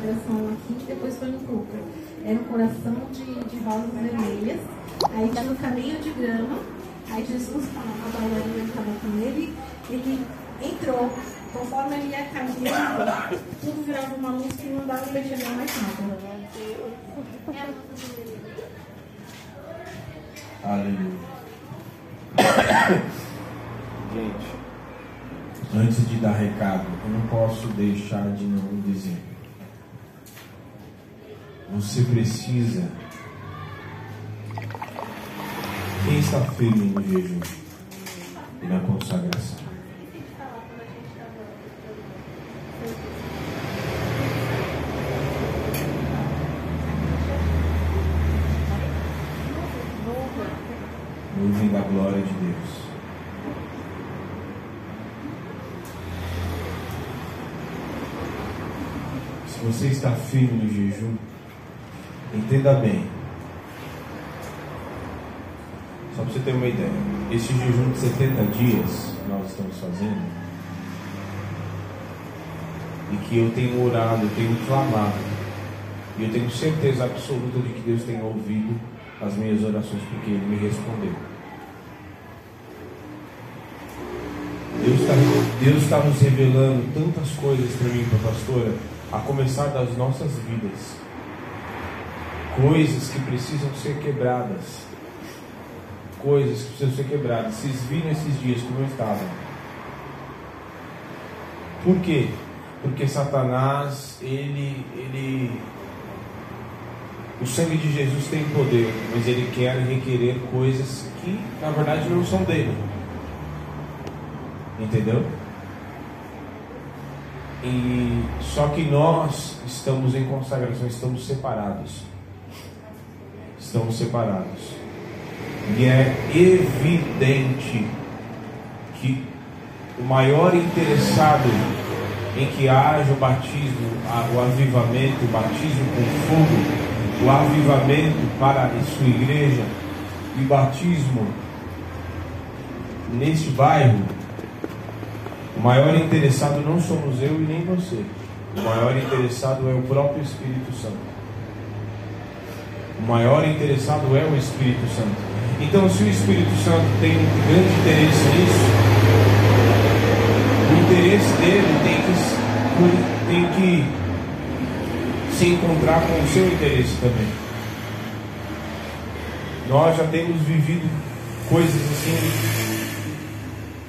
consagração aqui, depois foi no culto. Era um coração de, de rosas vermelhas, aí tinha um caminho de grama, aí Jesus, a bailarina estava com ele, ele entrou, conforme ele ia caminhando, tudo virava uma luz que não dava para enxergar mais nada. Aleluia. Gente, antes de dar recado, eu não posso deixar de não dizer. Você precisa. Quem está firme no jejum e na consagração? Nuvem da glória de Deus. Se você está firme no jejum, entenda bem. Só para você ter uma ideia, esse jejum de 70 dias que nós estamos fazendo, e que eu tenho orado, eu tenho clamado, e eu tenho certeza absoluta de que Deus tem ouvido as minhas orações, porque Ele me respondeu. Deus está Deus tá nos revelando tantas coisas para mim, para a pastora, a começar das nossas vidas. Coisas que precisam ser quebradas. Coisas que precisam ser quebradas. Vocês viram esses dias como eu estava. Por quê? Porque Satanás, ele, ele. O sangue de Jesus tem poder, mas ele quer requerer coisas que, na verdade, não são dele. Entendeu? E só que nós estamos em consagração, estamos separados. Estamos separados. E é evidente que o maior interessado em que haja o batismo, o avivamento, o batismo com fogo, o avivamento para a sua igreja e batismo neste bairro o maior interessado não somos eu e nem você. O maior interessado é o próprio Espírito Santo. O maior interessado é o Espírito Santo. Então, se o Espírito Santo tem um grande interesse nisso, o interesse dele tem que, tem que se encontrar com o seu interesse também. Nós já temos vivido coisas assim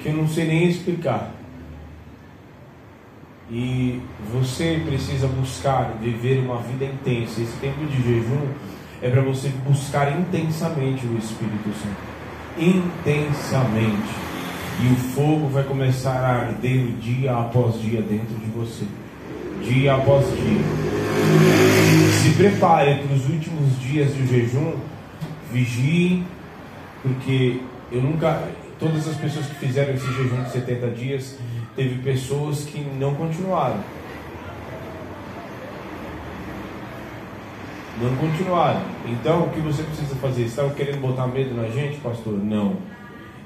que eu não sei nem explicar. E você precisa buscar viver uma vida intensa. Esse tempo de jejum é para você buscar intensamente o Espírito Santo. Intensamente. E o fogo vai começar a arder dia após dia dentro de você. Dia após dia. Se prepare para os últimos dias de jejum. Vigie, porque eu nunca. Todas as pessoas que fizeram esse jejum de 70 dias teve pessoas que não continuaram. Não continuaram. Então, o que você precisa fazer? Estão querendo botar medo na gente, pastor? Não.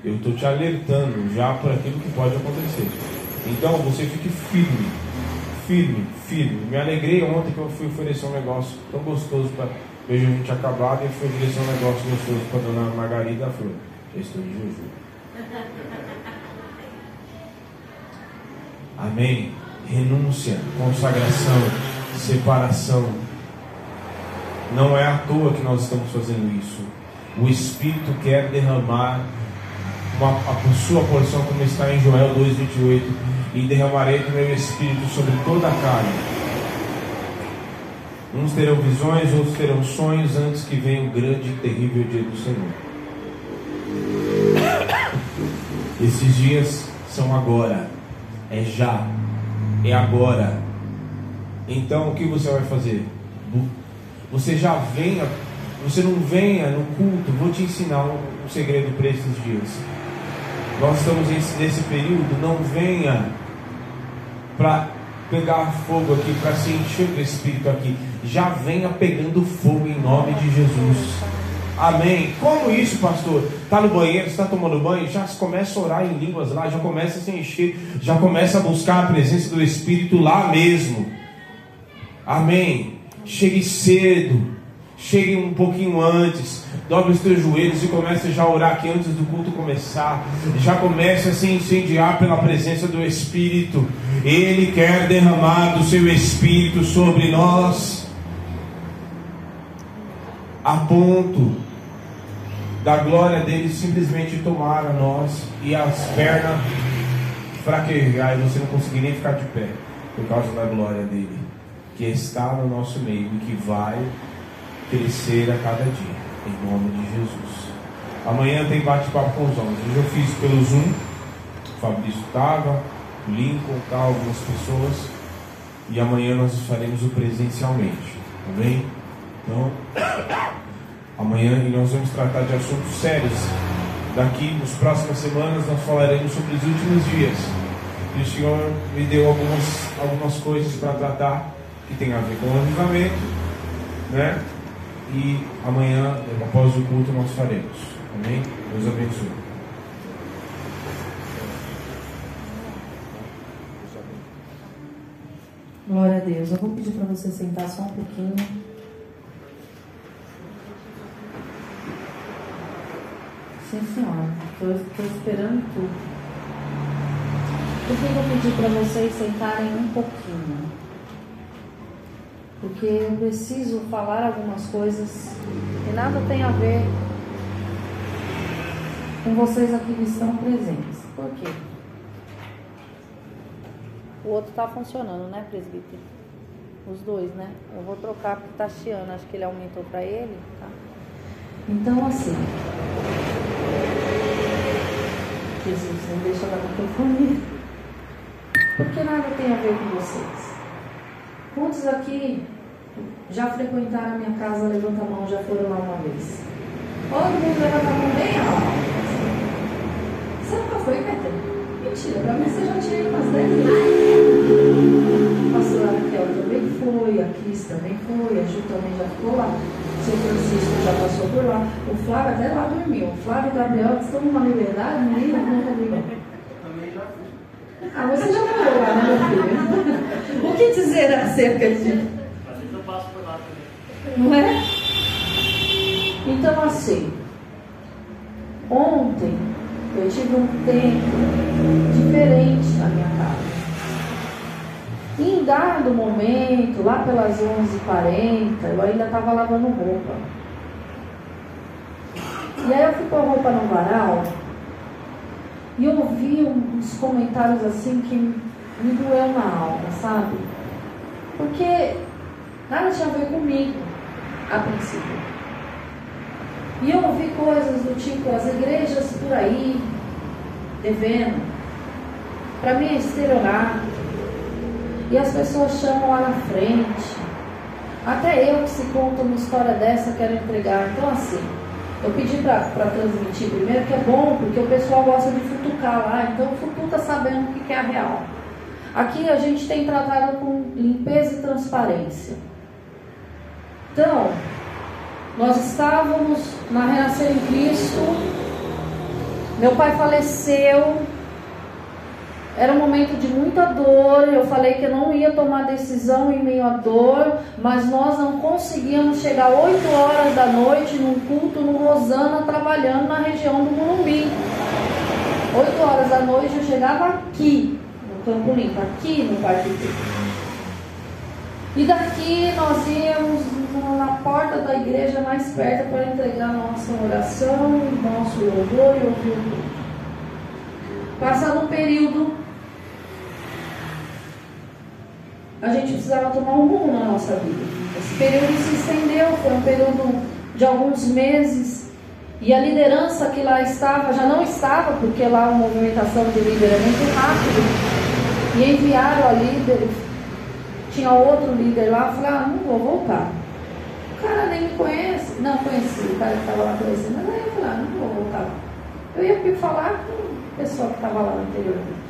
Eu estou te alertando já por aquilo que pode acontecer. Então, você fique firme. Firme, firme. Me alegrei ontem que eu fui oferecer um negócio tão gostoso para vejo a gente acabado e fui oferecer um negócio gostoso para dona Margarida Flor. Eu estou de jejum. Amém. Renúncia, consagração, separação. Não é à toa que nós estamos fazendo isso. O Espírito quer derramar uma, a sua porção, como está em Joel 2,28. E derramarei do meu Espírito sobre toda a carne. Uns terão visões, outros terão sonhos, antes que venha o grande e terrível dia do Senhor. Esses dias são agora é já, é agora. Então o que você vai fazer? Você já venha, você não venha no culto, vou te ensinar um, segredo para esses dias. Nós estamos nesse período, não venha para pegar fogo aqui, para se encher do Espírito aqui. Já venha pegando fogo em nome de Jesus. Amém. Como isso, pastor? Está no banheiro, está tomando banho, já começa a orar em línguas lá, já começa a se encher, já começa a buscar a presença do Espírito lá mesmo. Amém. Chegue cedo. Chegue um pouquinho antes. Dobre os teus joelhos e comece já a orar aqui antes do culto começar. Já comece a se incendiar pela presença do Espírito. Ele quer derramar do seu Espírito sobre nós. A ponto da glória dele simplesmente tomar a nós e as pernas fraquejar e você não conseguir nem ficar de pé por causa da glória dele que está no nosso meio e que vai crescer a cada dia, em nome de Jesus. Amanhã tem bate-papo com os homens. Hoje eu fiz pelo Zoom, o Fabrício estava, o Lincoln, tá, algumas pessoas, e amanhã nós faremos o presencialmente, amém? Então, amanhã nós vamos tratar de assuntos sérios. Daqui, nas próximas semanas, nós falaremos sobre os últimos dias. E o Senhor me deu algumas, algumas coisas para tratar que tem a ver com o avivamento, né? E amanhã, após o culto, nós faremos. Amém? Deus abençoe. Glória a Deus. Eu vou pedir para você sentar só um pouquinho. Sim, senhora. Estou esperando tudo. Por que eu vou pedir para vocês sentarem um pouquinho? Porque eu preciso falar algumas coisas que nada tem a ver com vocês aqui que estão presentes. Por quê? O outro está funcionando, né, presbítero? Os dois, né? Eu vou trocar porque tá chiando, acho que ele aumentou para ele, tá? Então, assim. Jesus, não deixa da microfonia. Porque nada tem a ver com vocês. Quantos aqui já frequentaram a minha casa? Levanta a mão, já foram lá uma vez. Todo mundo levanta a mão bem alto. Você nunca foi, Peter? Mentira, pra mim você já tinha ido umas 10 vezes. A pastora Raquel também foi, a Cris também foi, a Ju também já ficou lá. O seu Francisco já passou por lá. O Flávio até lá dormiu. O Flávio e o Gabriel estão numa liberdade, menina, não comigo. Ah, você já morou lá, né, meu filho? o que dizer acerca disso? Não é? Então, assim, ontem eu tive um tempo diferente na minha casa. Em dado momento, lá pelas 11h40, eu ainda estava lavando roupa. E aí eu fui com a roupa no varal e ouvi uns comentários assim que me doeu na alma, sabe? Porque nada tinha a ver comigo a princípio. E eu ouvi coisas do tipo, as igrejas por aí, devendo, para mim é estelionato. E as pessoas chamam lá na frente. Até eu que se conta uma história dessa quero entregar. Então assim, eu pedi para transmitir primeiro, que é bom, porque o pessoal gosta de futucar lá, então futuca sabendo o que é a real. Aqui a gente tem tratado com limpeza e transparência. Então, nós estávamos na Renascer em Cristo, meu pai faleceu, era um momento de muita dor. Eu falei que eu não ia tomar decisão em meio à dor, mas nós não conseguíamos chegar 8 horas da noite num culto no Rosana, trabalhando na região do Morumbi. 8 horas da noite eu chegava aqui, no Campo Limpo, aqui no Parque E daqui nós íamos na porta da igreja mais perto para entregar nossa oração, nosso louvor e ouvir o Passado um período, a gente precisava tomar um rumo na nossa vida. Esse período se estendeu, foi um período de alguns meses. E a liderança que lá estava, já não estava, porque lá a movimentação de líder é muito rápido. E enviaram a líder, tinha outro líder lá, falaram, ah, não vou voltar. O cara nem me conhece. Não, conheci, o cara que estava lá conhecendo. Mas aí eu falei, ah, não vou voltar. Eu ia falar com o pessoal que estava lá anteriormente.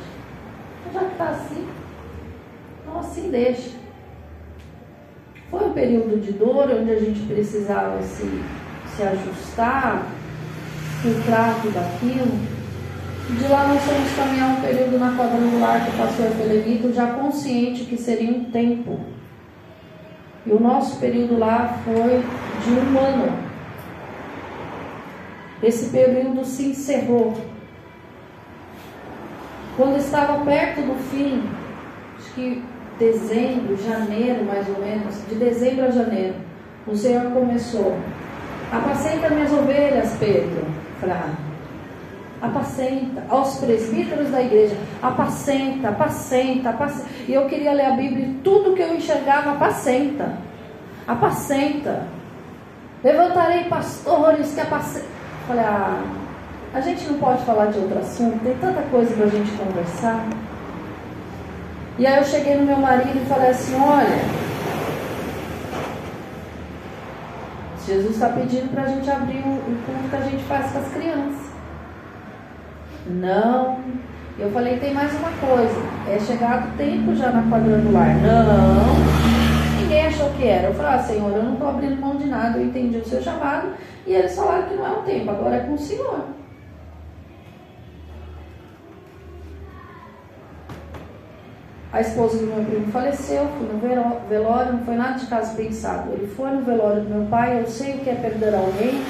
Já que está assim, então assim deixa. Foi um período de dor onde a gente precisava se, se ajustar, o trato daquilo. De lá nós fomos caminhar um período na quadrangular que o pastor Felenito, já consciente que seria um tempo E o nosso período lá foi de um ano. Esse período se encerrou. Quando estava perto do fim, acho que dezembro, janeiro mais ou menos, de dezembro a janeiro, o Senhor começou. Apacenta minhas ovelhas, Pedro. Fra. Apacenta. Aos presbíteros da igreja. Apacenta, apacenta, apacenta. E eu queria ler a Bíblia e tudo que eu enxergava, apacenta. Apacenta. Levantarei pastores que apacentam. Falei, ah, a gente não pode falar de outro assunto, tem tanta coisa para a gente conversar. E aí eu cheguei no meu marido e falei assim, olha, Jesus está pedindo para a gente abrir o, o culto que a gente faz com as crianças. Não. Eu falei, tem mais uma coisa. É chegado o tempo já na quadrangular. Não. Ninguém achou que era. Eu falei, ah, Senhor, eu não estou abrindo mão de nada. Eu entendi o seu chamado. E eles falaram que não é o tempo, agora é com o Senhor. A esposa do meu primo faleceu, fui no velório, não foi nada de caso pensado. Ele foi no velório do meu pai, eu sei o que é perder alguém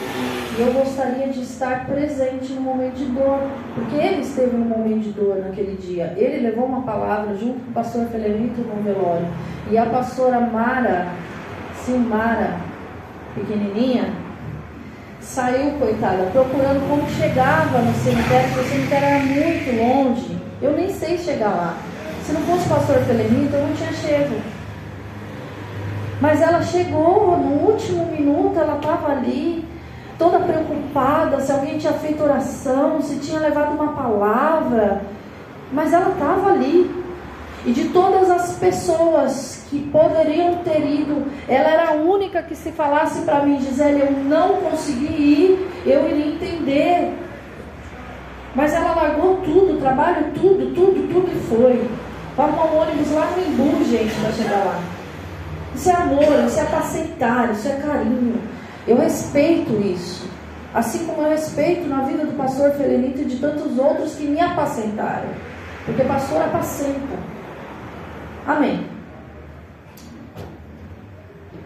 e eu gostaria de estar presente no momento de dor, porque ele esteve no momento de dor naquele dia. Ele levou uma palavra junto com o pastor Felenito no velório e a pastora Mara, Silmara, pequenininha, saiu, coitada, procurando como chegava no cemitério, porque o cemitério era muito longe. Eu nem sei chegar lá. Se não fosse o pastor Felenito, eu não tinha chego. Mas ela chegou no último minuto, ela estava ali, toda preocupada se alguém tinha feito oração, se tinha levado uma palavra. Mas ela estava ali. E de todas as pessoas que poderiam ter ido, ela era a única que se falasse para mim, Gisele, eu não consegui ir, eu iria entender. Mas ela largou tudo, trabalho, tudo, tudo, tudo e foi. Arrumar um ônibus lá no Imbu, gente, para chegar lá. Isso é amor, isso é apacentar, isso é carinho. Eu respeito isso. Assim como eu respeito na vida do pastor Felenito e de tantos outros que me apacentaram. Porque pastor apacenta. Amém.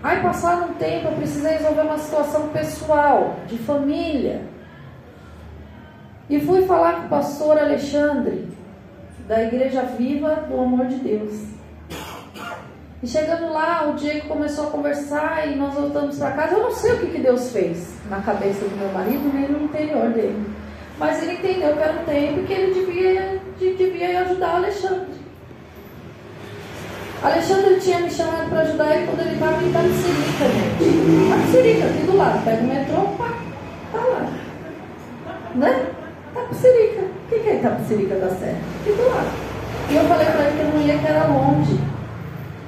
Aí passado um tempo eu precisei resolver uma situação pessoal, de família. E fui falar com o pastor Alexandre da Igreja Viva do Amor de Deus. E chegando lá, o Diego começou a conversar e nós voltamos para casa. Eu não sei o que, que Deus fez na cabeça do meu marido, nem no interior dele. Mas ele entendeu que era um tempo que ele devia, devia ajudar Alexandre. Alexandre tinha me chamado para ajudar ele quando ele estava em Itapicirica, gente. Itapicirica, aqui do lado. Pega o metrô, pá, tá lá. Né? Itapicirica. O que é Itapicirica da Serra? Aqui do lado. E eu falei para ele que eu não ia, que era longe.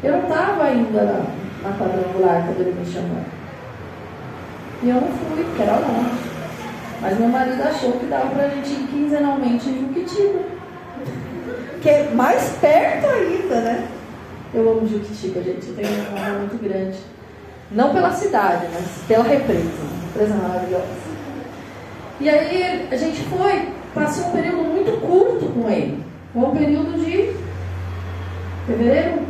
Eu não estava ainda na, na quadrangular quando ele me chamou. E eu não fui, porque era longe. Mas meu marido achou que dava para a gente ir quinzenalmente em Juquitiba. Que é mais perto ainda, né? Eu amo Juquitiba, gente. Eu tenho um amor muito grande. Não pela cidade, mas pela represa. Represa maravilhosa. E aí a gente foi, passou um período muito curto com ele. Foi um período de fevereiro,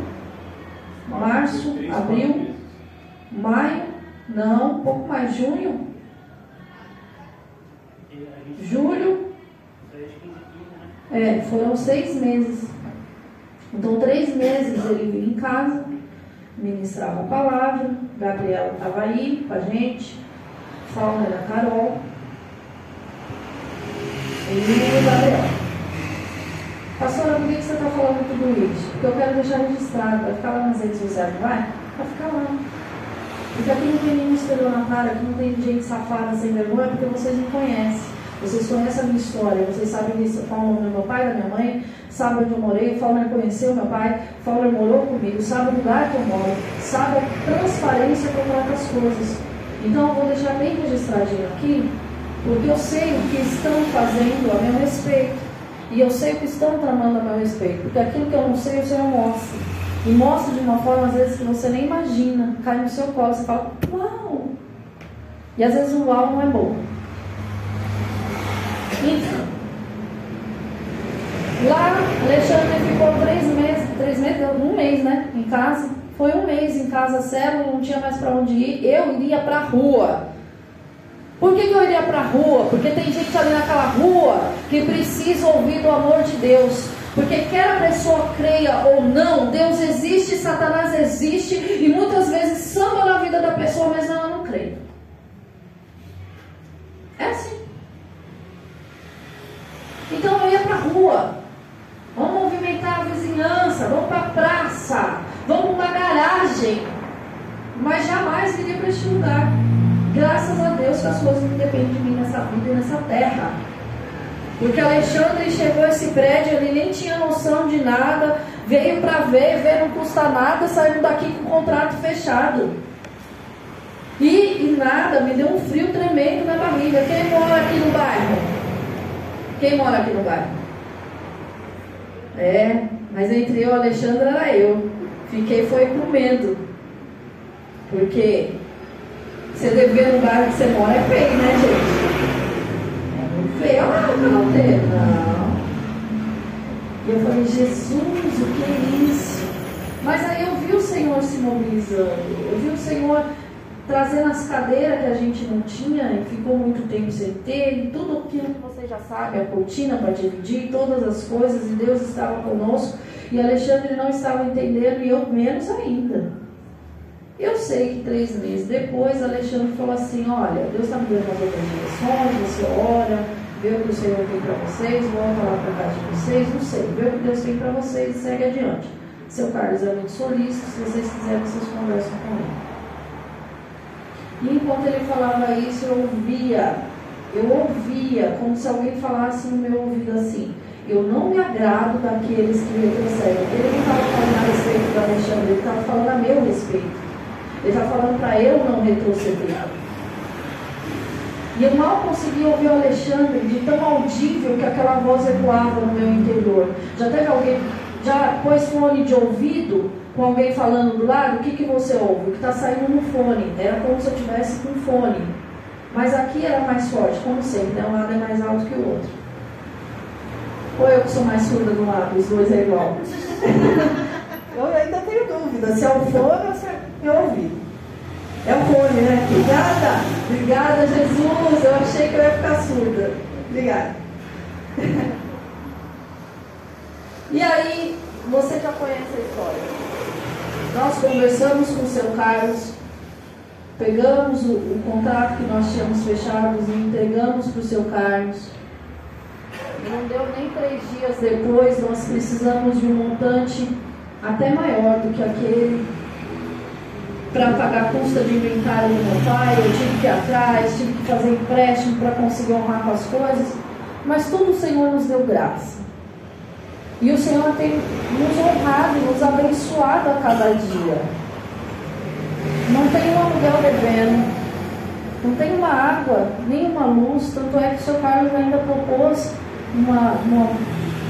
março, abril, maio, não, um pouco mais, junho, julho. É, foram seis meses. Então, três meses ele vinha em casa, ministrava a palavra, Gabriela estava aí com a gente, Fauna era Carol. E Gabriel. Pastora, por que você está falando tudo isso? Porque eu quero deixar registrado. Vai ficar lá nas redes sociais, vai? Vai ficar lá. Porque aqui não tem nenhum estelionatário, aqui não tem gente safada sem vergonha, porque vocês me conhecem. Vocês conhecem a minha história, vocês sabem disso, nome do meu pai, da minha mãe, sabem onde eu morei, Fauner conheceu meu pai, Fauner morou comigo, sabe o lugar que eu moro, sabe a transparência que eu trato as coisas. Então eu vou deixar bem registradinho aqui, porque eu sei o que estão fazendo a meu respeito. E eu sei o que estão tramando a meu respeito. Porque aquilo que eu não sei, o Senhor mostra. E mostra de uma forma, às vezes, que você nem imagina. Cai no seu colo, você fala, uau! E às vezes o uau não é bom. Enfim. Lá, Alexandre ficou três meses, três meses, um mês, né? Em casa. Foi um mês em casa célula, não tinha mais para onde ir. Eu iria para a rua. Por que, que eu iria para a rua? Porque tem gente ali naquela rua que precisa ouvir do amor de Deus. Porque quer a pessoa creia ou não, Deus existe, Satanás existe, e muitas vezes samba na vida da pessoa, mas ela não crê. É assim. Então eu ia para a rua. Vamos movimentar a vizinhança, vamos para a praça, vamos para uma garagem. Mas jamais iria para este lugar. Graças a Deus que as coisas não dependem de mim nessa vida e nessa terra. Porque Alexandre chegou a esse prédio, ele nem tinha noção de nada, veio para ver, ver não custa nada, saiu daqui com o contrato fechado. E, e nada, me deu um frio tremendo na barriga. Quem mora aqui no bairro? Quem mora aqui no bairro? É, mas entre eu e Alexandre era eu. Fiquei foi com medo. Porque você dever no bairro que você mora é feio, né, gente? feia. Ah, o caloteiro. Não. E eu falei, Jesus, o que é isso? Mas aí eu vi o Senhor se mobilizando. Eu vi o Senhor trazendo as cadeiras que a gente não tinha e ficou muito tempo sem ter, e tudo aquilo que você já sabe, a cortina para dividir, todas as coisas, e Deus estava conosco, e Alexandre não estava entendendo, e eu menos ainda. Eu sei que três meses depois, Alexandre falou assim, olha, Deus está me dando umas outras direções, você ora, vê o que o Senhor tem para vocês, volta lá para casa de vocês, não sei, vê o que Deus tem para vocês e segue adiante. Seu Carlos é muito solícito, se vocês quiserem, vocês conversam com ele. E enquanto ele falava isso, eu ouvia, eu ouvia como se alguém falasse no meu ouvido assim, eu não me agrado daqueles que retrocedem. Ele não estava falando a respeito do Alexandre, ele estava falando a meu respeito. Ele está falando para eu não retroceder. E eu mal conseguia ouvir o Alexandre de tão audível que aquela voz ecoava no meu interior. Já teve alguém, já pôs fone de ouvido com alguém falando do lado? O que, que você ouve? O que está saindo no fone. Era como se eu tivesse com fone. Mas aqui era mais forte, como sempre, né? um lado é mais alto que o outro. Ou eu que sou mais surda do lado, os dois é igual. eu ainda tenho dúvida se é o fone ou se é o ouvido. É o fone, né? Obrigada. Obrigada, Jesus. Eu achei que eu ia ficar surda. Obrigada. e aí, você já conhece a história. Nós conversamos com o seu Carlos, pegamos o, o contrato que nós tínhamos fechado e entregamos para o seu Carlos. Não deu nem três dias depois, nós precisamos de um montante até maior do que aquele para pagar a custa de inventário do meu pai, eu tive que ir atrás, tive que fazer empréstimo para conseguir honrar com as coisas, mas tudo o Senhor nos deu graça. E o Senhor tem nos honrado, nos abençoado a cada dia. Não tem um aluguel devendo, não tem uma água, nem uma luz, tanto é que o seu Carlos ainda propôs uma, uma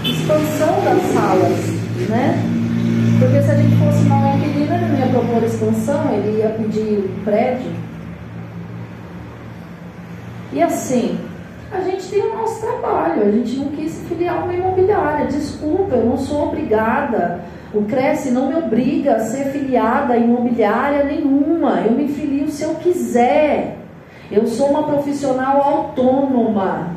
expansão das salas, né? Porque se a gente fosse mal inquilino, ele não ia propor expansão, ele ia pedir prédio. E assim, a gente tem o nosso trabalho, a gente não quis se filiar uma imobiliária. Desculpa, eu não sou obrigada. O Cresce não me obriga a ser filiada a imobiliária nenhuma. Eu me filio se eu quiser. Eu sou uma profissional autônoma.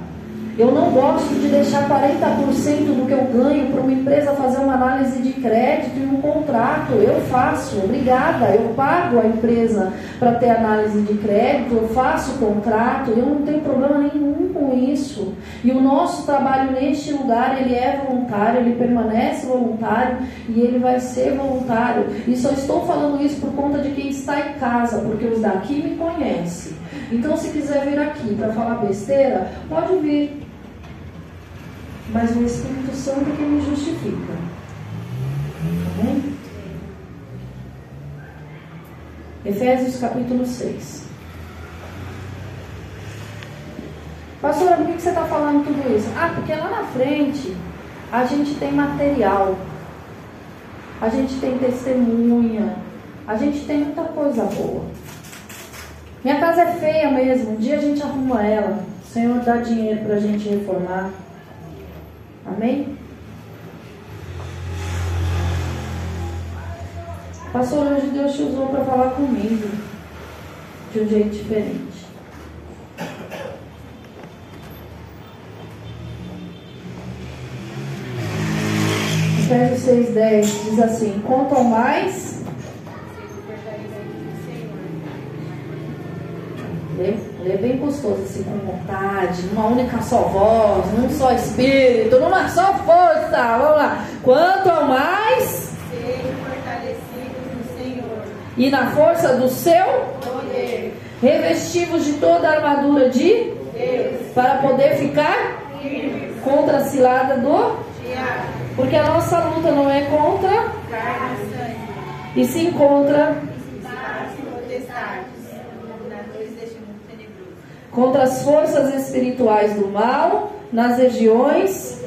Eu não gosto de deixar 40% do que eu ganho para uma empresa fazer uma análise de crédito e um contrato. Eu faço, obrigada. Eu pago a empresa para ter análise de crédito, eu faço o contrato, eu não tenho problema nenhum com isso. E o nosso trabalho neste lugar, ele é voluntário, ele permanece voluntário e ele vai ser voluntário. E só estou falando isso por conta de quem está em casa, porque os daqui me conhecem. Então, se quiser vir aqui para falar besteira, pode vir mas o Espírito Santo é que me justifica. Amém? Efésios capítulo 6. Pastora, por que você está falando tudo isso? Ah, porque lá na frente a gente tem material, a gente tem testemunha, a gente tem muita coisa boa. Minha casa é feia mesmo, um dia a gente arruma ela. O Senhor dá dinheiro para a gente reformar. Amém? Pastor, hoje Deus te usou para falar comigo de um jeito diferente. Efésios 6,10 diz assim: Quanto mais. Lê, lê bem gostoso, assim, com vontade, numa única só voz, num só espírito, numa só força. Vamos lá. Quanto ao mais. E na força do seu Poder. revestivos de toda a armadura de Deus. para poder ficar Firmes. contra a cilada do porque a nossa luta não é contra Carne e sangue. e sim contra Principados e potestades. Dominadores deste mundo tenebroso. Contra as forças espirituais do mal nas regiões.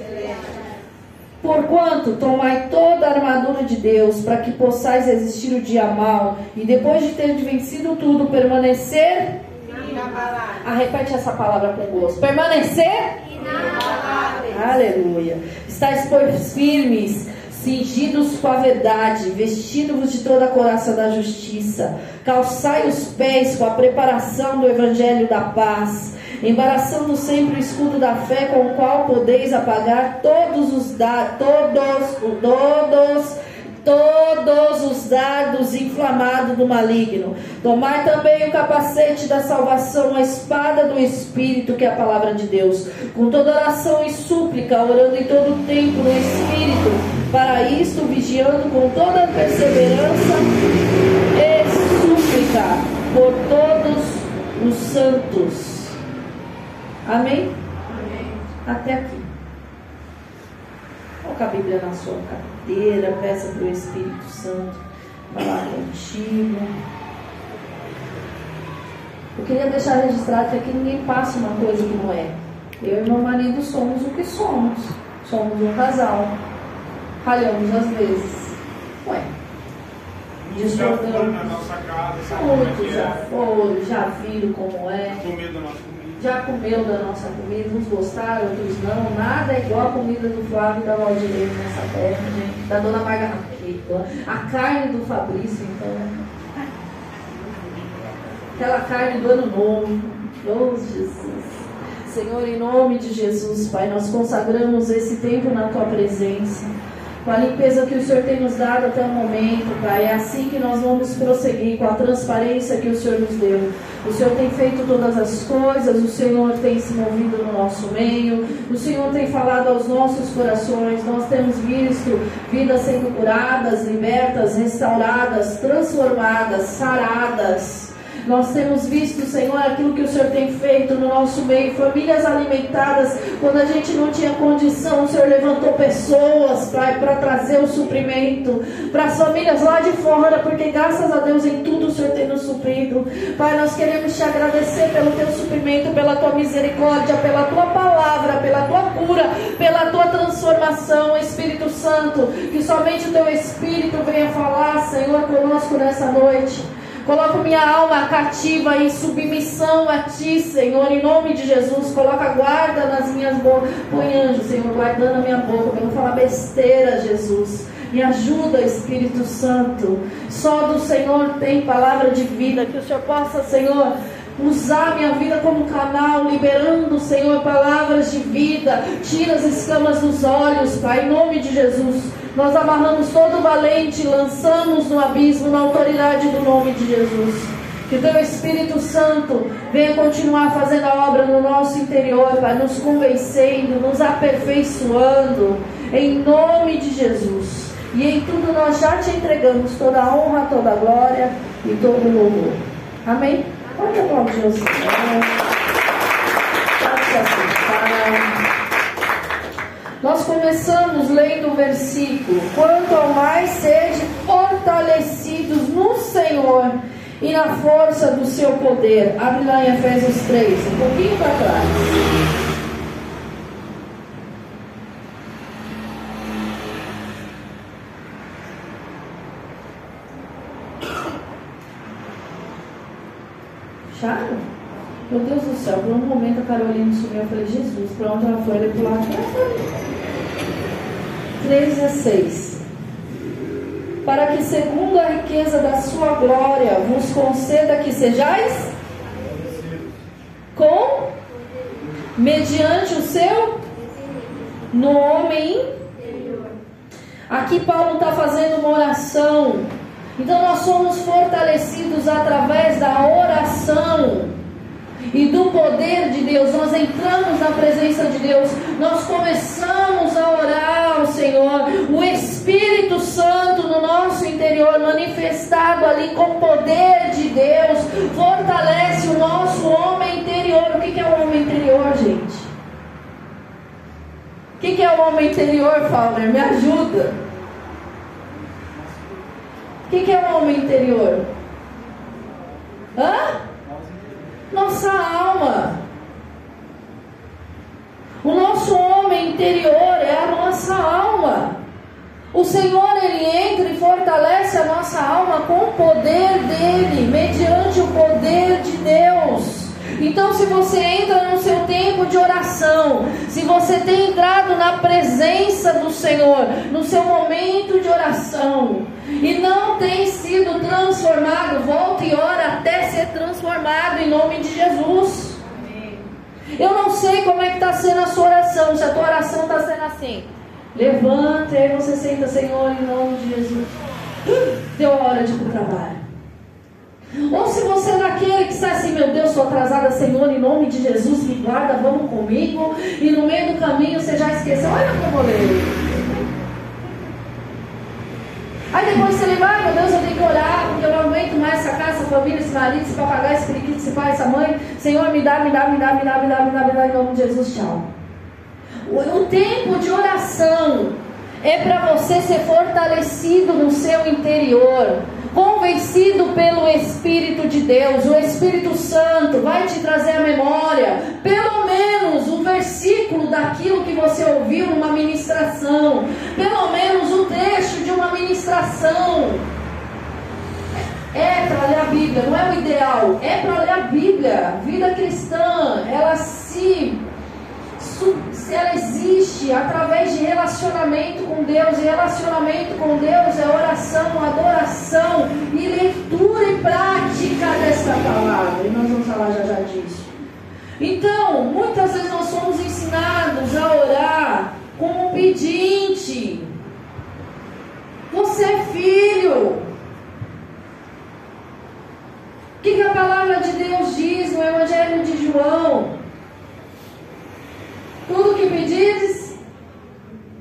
Porquanto tomai toda a armadura de Deus para que possais resistir o dia mal e depois de ter vencido tudo permanecer Inabalável. ah, repete essa palavra com gosto permanecer Inabalável. Aleluia. Estais, pois, firmes, cingidos com a verdade, vestidos de toda a coraça da justiça, calçai os pés com a preparação do evangelho da paz, embaraçando sempre o escudo da fé com o qual podeis apagar todos os da, todos, todos, todos os dardos inflamados do maligno. Tomai também o capacete da salvação, a espada do Espírito, que é a palavra de Deus, com toda oração e súplica, orando em todo tempo no Espírito, para isto vigiando com toda perseverança e súplica por todos os santos. Amém? Até aqui. Coloca a Bíblia na sua cadeira, peça para o Espírito Santo falar contigo. Eu queria deixar registrado que aqui ninguém passa uma coisa que não é. Eu e meu marido somos o que somos. Somos um casal. Falhamos às vezes. Ué. Foram na nossa casa, como é já é? foram, já viram como é. Já comeu da nossa comida, uns gostaram, outros não. Nada é igual a comida do Flávio e da Valdirene nessa terra, gente. Da dona Margarita. A carne do Fabrício, então. Aquela carne do ano novo. Oh, Jesus. Senhor, em nome de Jesus, Pai, nós consagramos esse tempo na tua presença. Com a limpeza que o Senhor tem nos dado até o momento, Pai, é assim que nós vamos prosseguir com a transparência que o Senhor nos deu. O Senhor tem feito todas as coisas, o Senhor tem se movido no nosso meio, o Senhor tem falado aos nossos corações. Nós temos visto vidas sendo curadas, libertas, restauradas, transformadas, saradas. Nós temos visto, Senhor, aquilo que o Senhor tem feito no nosso meio, famílias alimentadas. Quando a gente não tinha condição, o Senhor levantou pessoas, para trazer o suprimento para as famílias lá de fora, porque graças a Deus em tudo o Senhor tem nos suprido. Pai, nós queremos te agradecer pelo teu suprimento, pela tua misericórdia, pela tua palavra, pela tua cura, pela tua transformação, Espírito Santo. Que somente o teu Espírito venha falar, Senhor, conosco nessa noite. Coloco minha alma cativa em submissão a Ti, Senhor, em nome de Jesus. Coloca guarda nas minhas bocas. Põe anjo, Senhor, guardando a minha boca, para não falar besteira, Jesus. Me ajuda, Espírito Santo. Só do Senhor tem palavra de vida. Que o Senhor possa, Senhor, usar minha vida como canal, liberando, Senhor, palavras de vida. Tira as escamas dos olhos, Pai, em nome de Jesus. Nós amarramos todo valente, lançamos no abismo na autoridade do nome de Jesus. Que o teu Espírito Santo venha continuar fazendo a obra no nosso interior, Pai, nos convencendo, nos aperfeiçoando, em nome de Jesus. E em tudo nós já te entregamos toda a honra, toda a glória e todo o louvor. Amém? Pode aplaudir o Senhor. Pode se. Nós começamos lendo o versículo: Quanto ao mais sede fortalecidos no Senhor e na força do seu poder. Abre lá em Efésios 3, um pouquinho para trás. Acharam? Meu Deus do céu, por um momento a Carolina sumiu. Eu falei, Jesus, para onde ela foi? Ele pular. 3 a 6. para que, segundo a riqueza da sua glória, vos conceda que sejais com, mediante o seu, no homem. Aqui Paulo está fazendo uma oração. Então nós somos fortalecidos através da oração e do poder de Deus. Nós entramos na presença de Deus, nós começamos a orar ao Senhor. O Espírito Santo no nosso interior, manifestado ali com o poder de Deus, fortalece o nosso homem interior. O que é o homem interior, gente? O que é o homem interior, Fowler? Me ajuda. O que é o homem interior? Hã? Nossa alma. O nosso homem interior é a nossa alma. O Senhor ele entra e fortalece a nossa alma com o poder dele, mediante o poder de Deus. Então, se você entra no seu tempo de oração, se você tem entrado na presença do Senhor, no seu momento de oração, e não tem sido transformado, volta e ora até ser transformado em nome de Jesus. Eu não sei como é que está sendo a sua oração, se a tua oração está sendo assim. Levanta e aí você senta, Senhor, em nome de Jesus. Deu a hora de ir para o trabalho. Ou se você é daquele que está assim, meu Deus, estou atrasada, Senhor, em nome de Jesus, me guarda, vamos comigo. E no meio do caminho você já esqueceu, olha como eu leio. Aí depois você lembra, ah, meu Deus, eu tenho que orar, porque eu não aguento mais essa casa, essa família, esse marido, esse papagaio, esse periquito, esse pai, essa mãe. Senhor, me dá, me dá, me dá, me dá, me dá, me dá, me dá, em nome de Jesus, tchau. O tempo de oração é para você ser fortalecido no seu interior convencido pelo Espírito de Deus, o Espírito Santo vai te trazer a memória, pelo menos um versículo daquilo que você ouviu numa ministração, pelo menos um trecho de uma ministração. É para ler a Bíblia, não é o ideal, é para ler a Bíblia. Vida cristã, ela se ela existe através de relacionamento com Deus, e relacionamento com Deus é oração, adoração e leitura e prática dessa palavra. E nós vamos falar já já disso. Então, muitas vezes nós somos ensinados a orar como pedinte. Você é filho. O que, que a palavra de Deus diz no Evangelho de João? Tudo que pedires,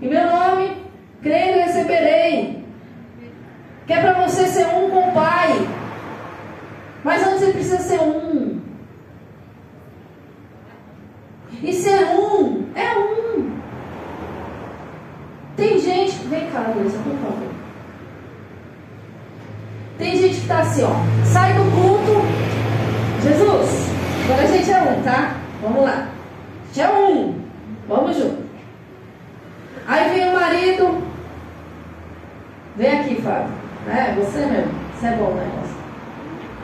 em meu nome, crendo receberei. Que é para você ser um com o Pai. Mas antes você precisa ser um. E ser um é um. Tem gente. Vem cá, Luísa, por favor. Tem gente que está assim, ó. Sai do culto. Jesus, agora a gente é um, tá? Vamos lá. Gente é um. Vamos junto. Aí vem o marido. Vem aqui, Fábio. É, você mesmo. Você é bom, né, moça?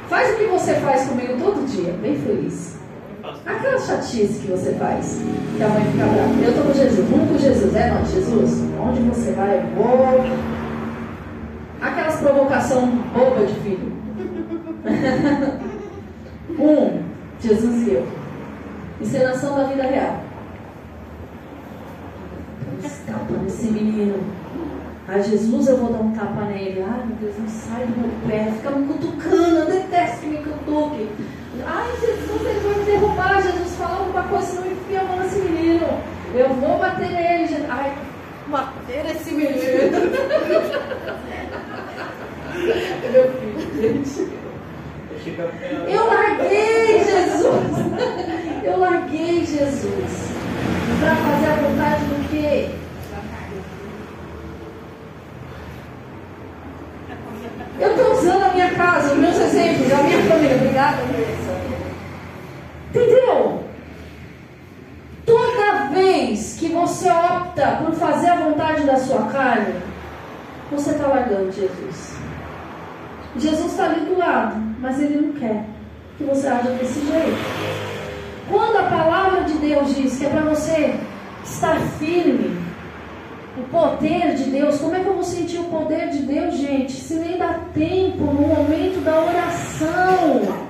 Faz o que você faz comigo todo dia, bem feliz. Aquela chatice que você faz, que a mãe fica brava. Eu estou com Jesus, vamos com Jesus, é não, Jesus? Onde você vai? Eu vou. Aquelas provocação boba de filho. um, Jesus e eu. Encenação da vida real tapa nesse menino. A Jesus eu vou dar um tapa nele. Ai meu Deus, não sai do meu pé, fica me cutucando, eu detesto que me cutuque. Ai Jesus, ele vai me derrubar. Jesus fala alguma coisa, senão enfia a mão nesse menino. Eu vou bater nele. Jesus. Ai, bater esse menino. meu filho, gente. Eu larguei Jesus. Eu larguei Jesus. Para fazer a vontade do quê? Eu estou usando a minha casa, os meus exemplos, a minha família. Obrigada. Entendeu? Toda vez que você opta por fazer a vontade da sua carne, você está largando Jesus. Jesus está ali do lado, mas ele não quer que você haja desse jeito. Quando a palavra de Deus diz que é para você estar firme, o poder de Deus. Como é que eu vou sentir o poder de Deus, gente? Se nem dá tempo no momento da oração.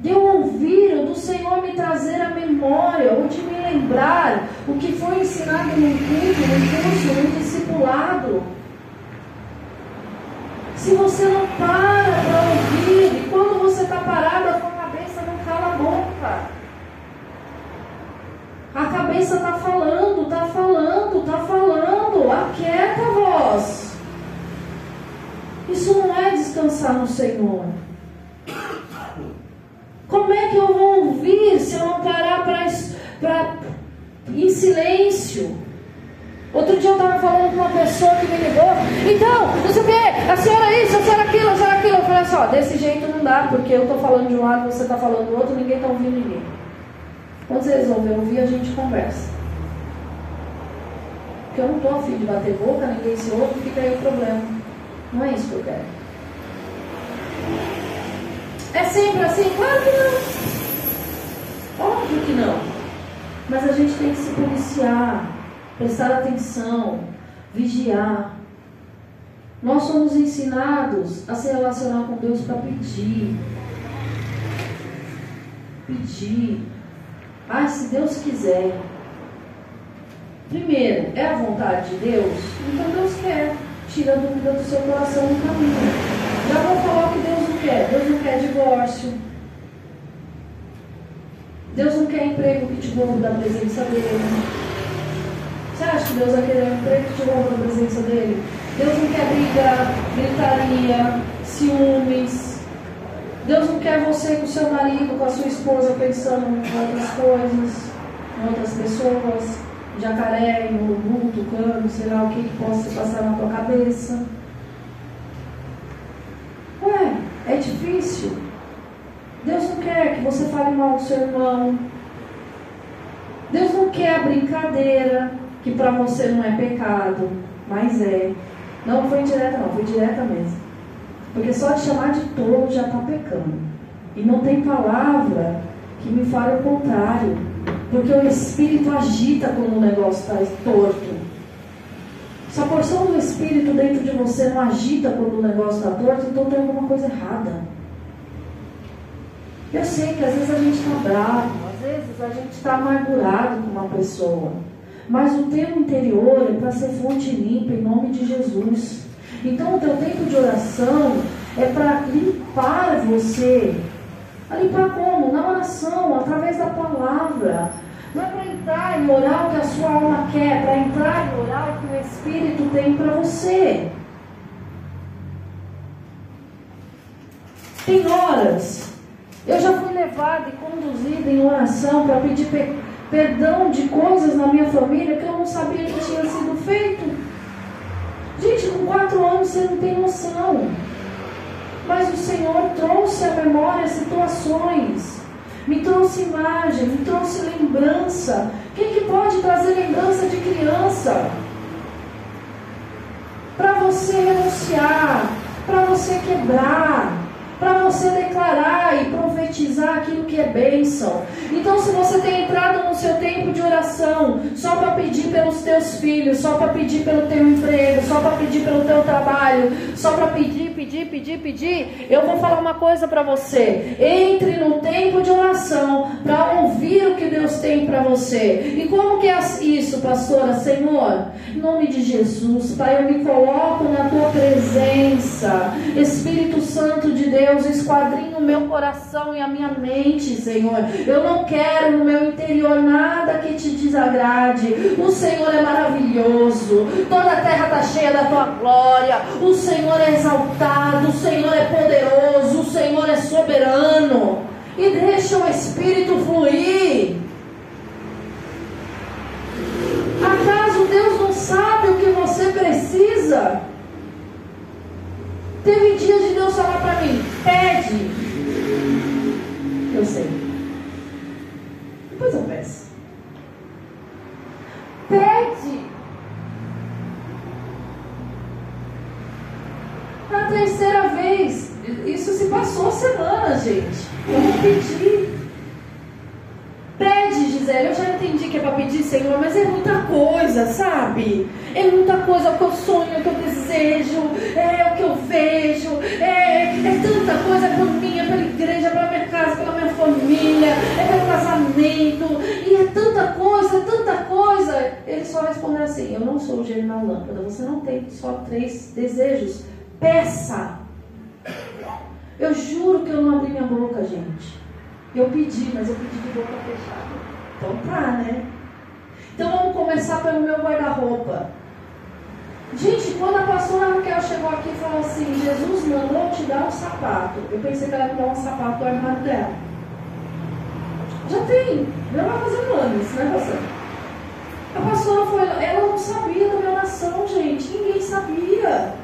De eu ouvir, ou do Senhor me trazer a memória, ou de me lembrar o que foi ensinado no culto, no curso, no discipulado. Se você não para para ouvir, e quando você está parado, a boca. A cabeça está falando, está falando, está falando. Aquieta a voz. Isso não é descansar no Senhor. Como é que eu vou ouvir se eu não parar para em silêncio? Outro dia eu estava falando com uma pessoa que me ligou, então, não sei o quê, a senhora isso, a senhora aquilo, a senhora aquilo. Eu falei assim, ó, desse jeito não dá, porque eu estou falando de um lado, você está falando do outro, ninguém está ouvindo ninguém. Quando você resolver ouvir, a gente conversa. Porque eu não estou afim de bater boca, ninguém se ouve, fica aí o problema. Não é isso que eu quero. É sempre assim? Claro que não. Óbvio que não. Mas a gente tem que se policiar, prestar atenção, vigiar. Nós somos ensinados a se relacionar com Deus para pedir. Pedir. Ah, se Deus quiser. Primeiro, é a vontade de Deus? Então Deus quer. Tira a dúvida do seu coração no caminho. Já vou falar o que Deus não quer. Deus não quer divórcio. Deus não quer emprego que te rouba da presença dele. Você acha que Deus vai querer que te rouba da presença dele? Deus não quer briga, gritaria, ciúmes. Deus não quer você com seu marido, com a sua esposa pensando em outras coisas, em outras pessoas, jacaré, urubu, tucano, sei lá o que, que possa passar na tua cabeça. Ué, é difícil. Deus não quer que você fale mal do seu irmão. Deus não quer a brincadeira, que para você não é pecado, mas é. Não foi direta, não, foi direta mesmo. Porque só de chamar de tolo já está pecando. E não tem palavra que me fale o contrário. Porque o Espírito agita quando o negócio está torto. Se a porção do Espírito dentro de você não agita quando o negócio está torto, então tem alguma coisa errada. Eu sei que às vezes a gente está bravo, às vezes a gente está amargurado com uma pessoa. Mas o teu interior é para ser fonte limpa em nome de Jesus. Então, o teu tempo de oração é para limpar você. A limpar como? Na oração, através da palavra. Não é para entrar e orar o que a sua alma quer, é para entrar e orar o que o Espírito tem para você. Tem horas. Eu já fui levada e conduzida em oração para pedir perdão de coisas na minha família que eu não sabia que tinha sido feito. Gente, com quatro anos você não tem noção. Mas o Senhor trouxe à memória situações, me trouxe imagem, me trouxe lembrança. Quem que pode trazer lembrança de criança? Para você renunciar, para você quebrar, para você declarar e profetizar aquilo que é bênção. Então, se você tem entrado no seu tempo de oração só para pedir pelos teus filhos, só para pedir pelo teu emprego, só para pedir pelo teu trabalho, só para pedir, pedir, pedir, pedir, eu vou falar uma coisa para você. Entre no tempo de oração para ouvir o que Deus tem para você. E como que é isso, pastora? Senhor, em nome de Jesus, Pai, eu me coloco na tua presença. Espírito Santo de Deus, Deus, esquadrinha o meu coração e a minha mente, Senhor. Eu não quero no meu interior nada que te desagrade. O Senhor é maravilhoso. Toda a terra está cheia da tua glória. O Senhor é exaltado. O Senhor é poderoso. O Senhor é soberano. E deixa o Espírito fluir. Acaso Deus não sabe o que você precisa? Teve dias de Deus falar para mim: pede. Eu sei. Depois eu peço. Pede. Na terceira vez, isso se passou semana, gente. Eu vou pedir. Pede, Gisele, eu já entendi que é para pedir, Senhor, mas é muita coisa, sabe? É muita coisa, é o que eu sonho, é o que eu desejo, é o que eu vejo, é, é tanta coisa por mim, é pela igreja, pela minha casa, pela minha família, é pelo casamento, e é tanta coisa, é tanta coisa. Ele só respondeu assim: Eu não sou o gênio na lâmpada, você não tem só três desejos, peça. Eu juro que eu não abri minha boca, gente. Eu pedi, mas eu pedi de boca fechada. Então tá, né? Então vamos começar pelo meu guarda-roupa. Gente, quando a pastora Raquel chegou aqui e falou assim, Jesus mandou te dar um sapato. Eu pensei que ela ia me dar um sapato do armário dela. Já tem, já vai fazendo anos, né, pastor? A pastora foi, ela não sabia da minha oração, gente. Ninguém sabia.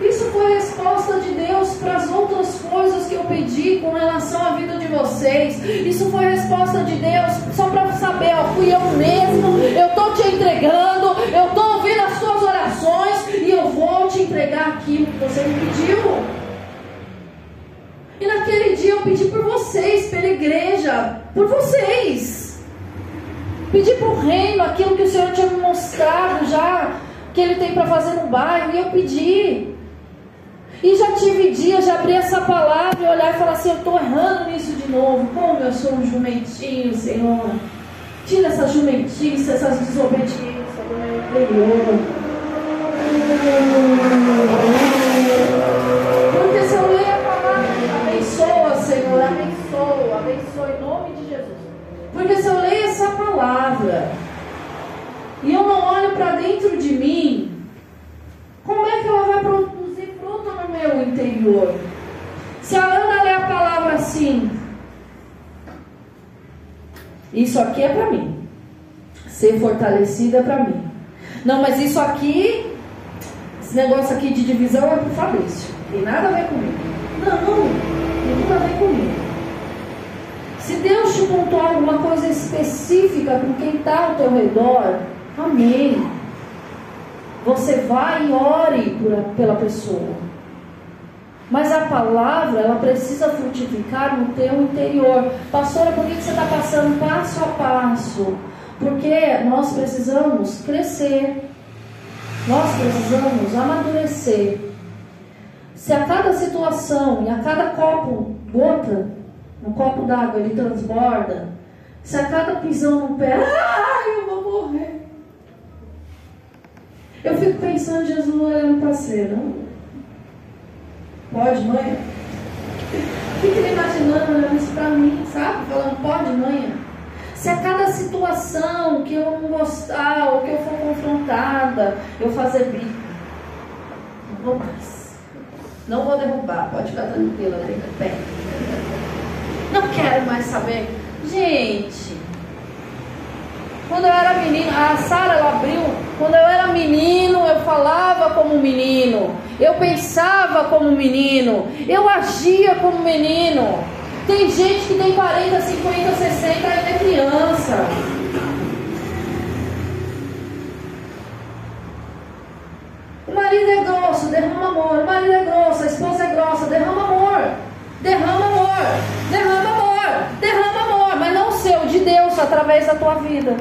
Isso foi a resposta de Deus para as outras coisas que eu pedi com relação à vida de vocês. Isso foi a resposta de Deus só para saber, ó, fui eu mesmo, eu estou te entregando, eu estou ouvindo as suas orações e eu vou te entregar aquilo que você me pediu. E naquele dia eu pedi por vocês, pela igreja, por vocês. Pedi para o reino aquilo que o Senhor tinha me mostrado já, que Ele tem para fazer no bairro, e eu pedi. E já tive dias de abrir essa palavra e olhar e falar assim: eu estou errando nisso de novo. Como eu sou um jumentinho, Senhor. Tira essas jumentices, essas desobediências do meu interior. Porque se eu ler a palavra, abençoa, Senhor, abençoa, abençoa em nome de Jesus. Porque se eu leio essa palavra e eu não olho para dentro de mim, como é que ela vai produzir? Fruto no meu interior. Se a Ana lê a palavra assim, isso aqui é para mim. Ser fortalecida é para mim. Não, mas isso aqui, esse negócio aqui de divisão é para o Fabrício. Tem nada a ver comigo. Não, tem tudo a ver comigo. Se Deus te contou alguma coisa específica com quem está ao teu redor, amém. Você vai e ore por, pela pessoa. Mas a palavra, ela precisa frutificar no teu interior. Pastora, por que você está passando passo a passo? Porque nós precisamos crescer. Nós precisamos amadurecer. Se a cada situação e a cada copo, gota, um copo d'água ele transborda, se a cada pisão no pé, ai, eu vou morrer. Eu fico pensando Jesus olhando para cena. Pode, mãe? Fico imaginando olhando isso para mim, sabe? Falando, pode, mãe? Se a cada situação que eu não gostar ou que eu for confrontada, eu fazer bico. Não vou mais. Não vou derrubar, pode ficar tranquila, fica pé. Não quero mais saber. Gente, quando eu era menino, a Sara abriu. Quando eu era menino, eu falava como menino. Eu pensava como menino. Eu agia como menino. Tem gente que tem 40, 50, 60 ainda é criança. O marido é grosso, derrama amor. O marido é grosso, a esposa é grossa, derrama amor. Derrama amor. Derrama amor. Derrama amor. Mas não o seu, de Deus, através da tua vida.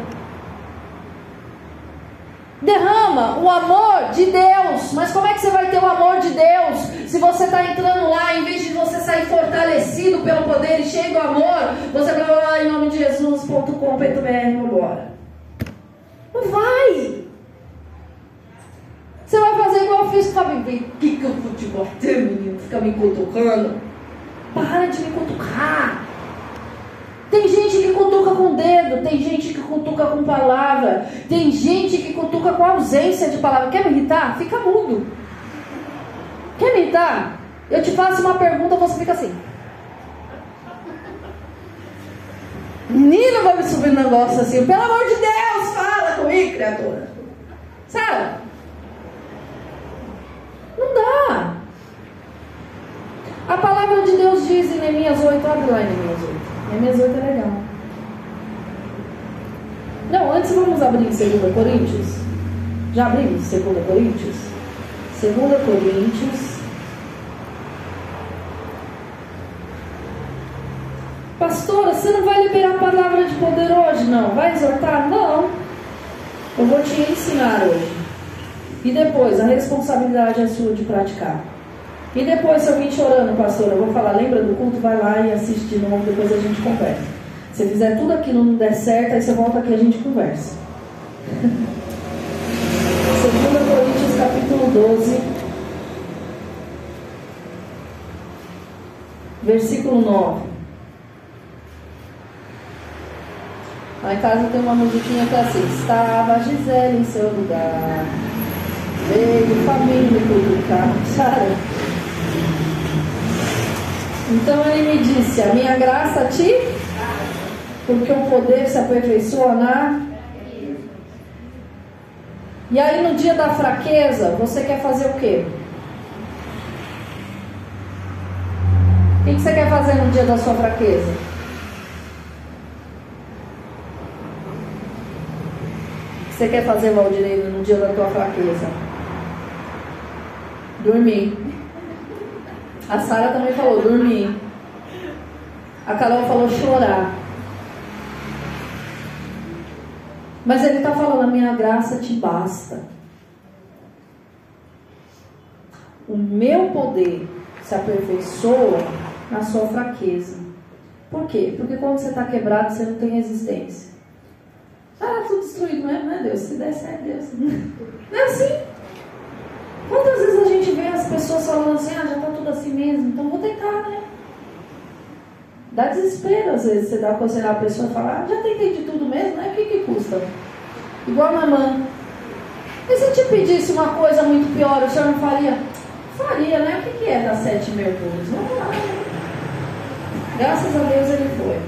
Derrama o amor de Deus. Mas como é que você vai ter o amor de Deus se você está entrando lá, em vez de você sair fortalecido pelo poder e cheio do amor, você vai lá em nome de Jesus.com.br embora. Não vai. Você vai fazer igual eu fiz com o Fabinho. Vem que eu vou te bater, menino. Fica me cutucando. Para de me cutucar. Tem gente que cutuca com o dedo, tem gente que cutuca com palavra, tem gente que cutuca com ausência de palavra. Quer me irritar? Fica mudo. Quer me irritar? Eu te faço uma pergunta, você fica assim. Menino vai me subir um negócio assim, pelo amor de Deus, fala comigo, criatura. Sabe? Não dá. A palavra de Deus diz em Neemias 8, abre lá em Neemias 8. Neemias 8 é legal. Não, antes vamos abrir em 2 Coríntios. Já abrimos 2 Coríntios? 2 Coríntios. Pastora, você não vai liberar a palavra de poder hoje? Não. Vai exortar? Não. Eu vou te ensinar hoje. E depois, a responsabilidade é sua de praticar. E depois, se vim chorando, pastor, eu vou falar, lembra do culto? Vai lá e assiste de novo, depois a gente conversa. Se fizer tudo aquilo não der certo, aí você volta aqui e a gente conversa. 2 Coríntios capítulo 12, versículo 9. Lá em casa tem uma musiquinha que é assim: Estava Gisele em seu lugar, veio família publicar, sabe? Então ele me disse: A minha graça te. Porque o poder se aperfeiçoa na. E aí no dia da fraqueza, você quer fazer o quê? O que você quer fazer no dia da sua fraqueza? O que você quer fazer, Valdirene, no dia da tua fraqueza? Dormir. A Sara também falou dormir. A Carol falou chorar. Mas ele está falando: a minha graça te basta. O meu poder se aperfeiçoa na sua fraqueza. Por quê? Porque quando você está quebrado, você não tem resistência. Ah, tudo destruído mesmo, né, Deus? Se der certo, Deus. Não é assim. Quantas vezes a gente vê as pessoas falando assim, ah, já está tudo assim mesmo, então vou tentar, né? Dá desespero às vezes você dá aconselhar a pessoa e falar, ah, já tentei de tudo mesmo, né? O que, que custa? Igual a mamãe. E se te pedisse uma coisa muito pior, o senhor não faria? Faria, né? O que, que é dar sete mergulhos? Vamos lá. Graças a Deus ele foi.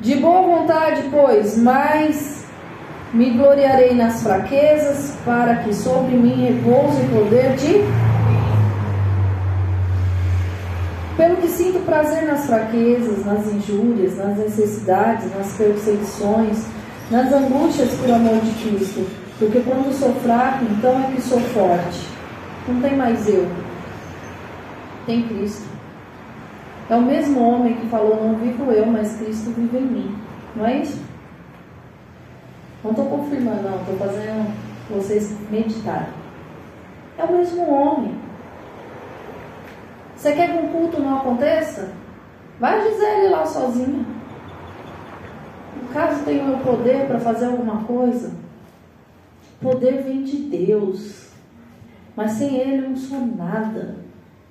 De boa vontade, pois, mas me gloriarei nas fraquezas, para que sobre mim repouse o poder de. Pelo que sinto prazer nas fraquezas, nas injúrias, nas necessidades, nas perseguições, nas angústias por amor de Cristo. Porque quando sou fraco, então é que sou forte. Não tem mais eu, tem Cristo. É o mesmo homem que falou: Não vivo eu, mas Cristo vive em mim. Não é isso? Não estou confirmando, não, estou fazendo vocês meditarem. É o mesmo homem. Você quer que um culto não aconteça? Vai dizer ele lá sozinho. Caso tenha o poder para fazer alguma coisa, poder vem de Deus. Mas sem ele eu não sou nada.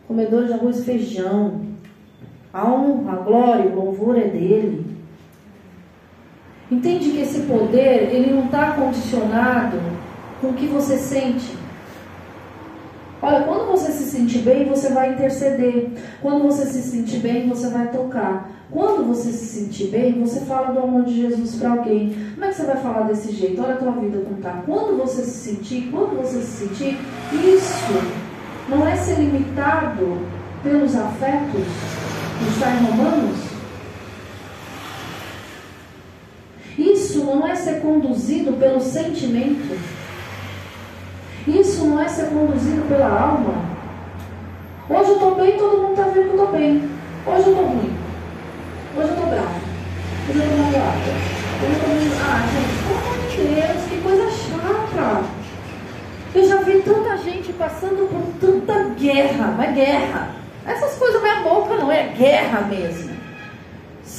Comedor de arroz e feijão. A honra, a glória, o louvor é dele. Entende que esse poder, ele não está condicionado com o que você sente. Olha, quando você se sentir bem, você vai interceder. Quando você se sentir bem, você vai tocar. Quando você se sentir bem, você fala do amor de Jesus para alguém. Como é que você vai falar desse jeito? Olha a tua vida como está. Quando você se sentir, quando você se sentir, isso não é ser limitado pelos afetos, está em Romanos? Isso não é ser conduzido pelo sentimento. Isso não é ser conduzido pela alma. Hoje eu estou bem, todo mundo está vendo que eu estou bem. Hoje eu estou ruim. Hoje eu estou bravo. Hoje eu estou magoada. Hoje eu estou. Ah, gente, pelo amor de Deus, que coisa chata. Eu já vi tanta gente passando por tanta guerra, é guerra. Essas coisas não é boca, não, é guerra mesmo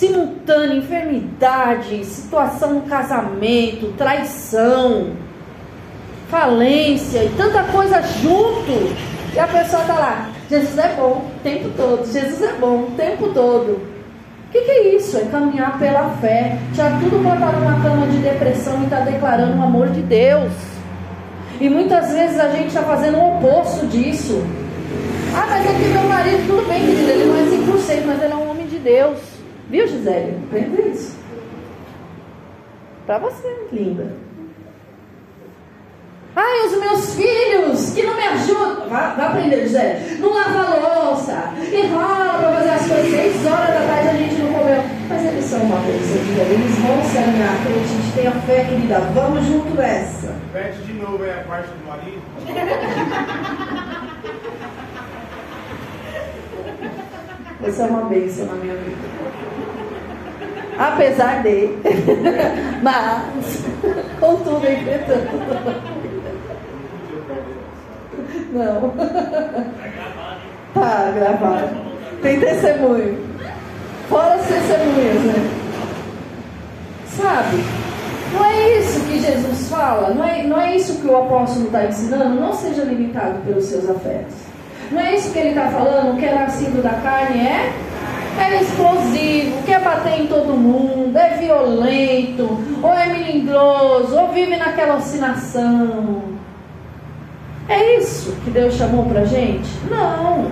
simultânea, enfermidade, situação no casamento, traição, falência e tanta coisa junto. E a pessoa está lá, Jesus é bom o tempo todo, Jesus é bom o tempo todo. O que, que, é isso? É caminhar pela fé. Tinha tudo estar numa cama de depressão e estar tá declarando o amor de Deus. E muitas vezes a gente está fazendo o oposto disso. Ah, mas é que meu marido, tudo bem, querido, ele não é 100%, mas ele é um homem de Deus. Viu, Gisele? Aprenda isso. Para você, linda. Ai, os meus filhos que não me ajudam. Vai, vai aprender, Gisele. Não lava louça. Enrola para fazer as coisas. Seis horas da tarde a gente não comeu. Mas eles são uma coisa, Gisele. Eles vão se alinhar. A gente tem a fé, querida. Vamos junto nessa. Repete de novo aí a parte do marido. Essa é uma bênção na minha vida. Apesar de. Mas, contudo, entretanto. Não. Tá gravado. Tem testemunho. Fora as testemunhas, né? Sabe? Não é isso que Jesus fala, não é, não é isso que o apóstolo está ensinando. Não seja limitado pelos seus afetos. Não é isso que ele está falando, que é nascido da carne é é explosivo, quer bater em todo mundo, é violento, ou é melindroso, ou vive naquela oscilação. É isso que Deus chamou pra gente? Não.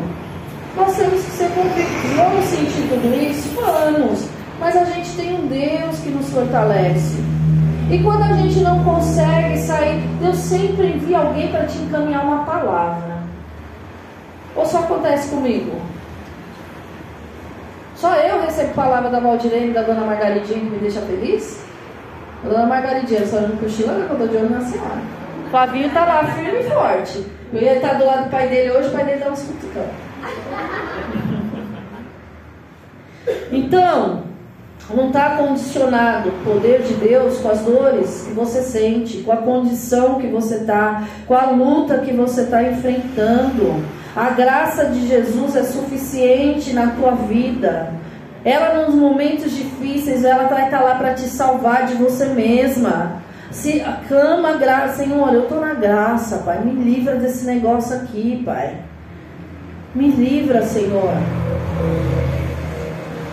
Nós temos que ser convictos. Vamos sentir tudo isso? Vamos. Mas a gente tem um Deus que nos fortalece. E quando a gente não consegue sair, Deus sempre envia alguém para te encaminhar uma palavra. Ou só acontece comigo? Só eu recebo palavra da Valdirene e da dona Margaridinha que me deixa feliz? A dona Margaridinha só não cochila que eu estou de olho na senhora. O Flavinho está lá firme e forte. Ia estar do lado do pai dele hoje, o pai dele dá uns cutucão. Então, não está condicionado o poder de Deus com as dores que você sente, com a condição que você está, com a luta que você está enfrentando. A graça de Jesus é suficiente na tua vida. Ela nos momentos difíceis, ela vai estar lá para te salvar de você mesma. Se clama graça, Senhor, eu estou na graça, Pai. Me livra desse negócio aqui, Pai. Me livra, Senhor.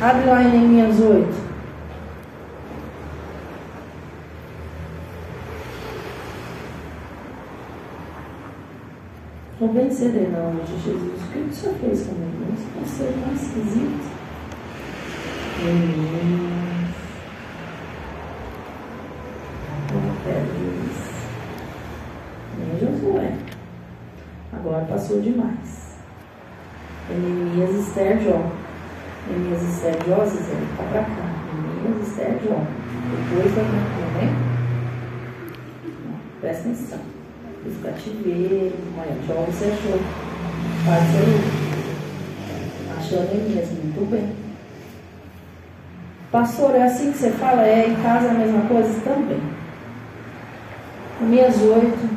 Abre lá em Neemias 8. Estou bem serena hoje, Jesus. O que o Senhor fez comigo? Isso pode ser tão esquisito. Neemias. Pedras. Nem Josué. Agora passou demais. Neemias, Esther, Jó. Neemias, Esther, Jó, Zizé. Tá pra cá. Neemias, Esther, Jó. Depois vai pra cá, né? Presta atenção os cativeiros, olha, Jó você achou. Faz aí. Achou ele mesmo, muito bem. Pastor, é assim que você fala? É, em casa a mesma coisa? Também. Neemias 8,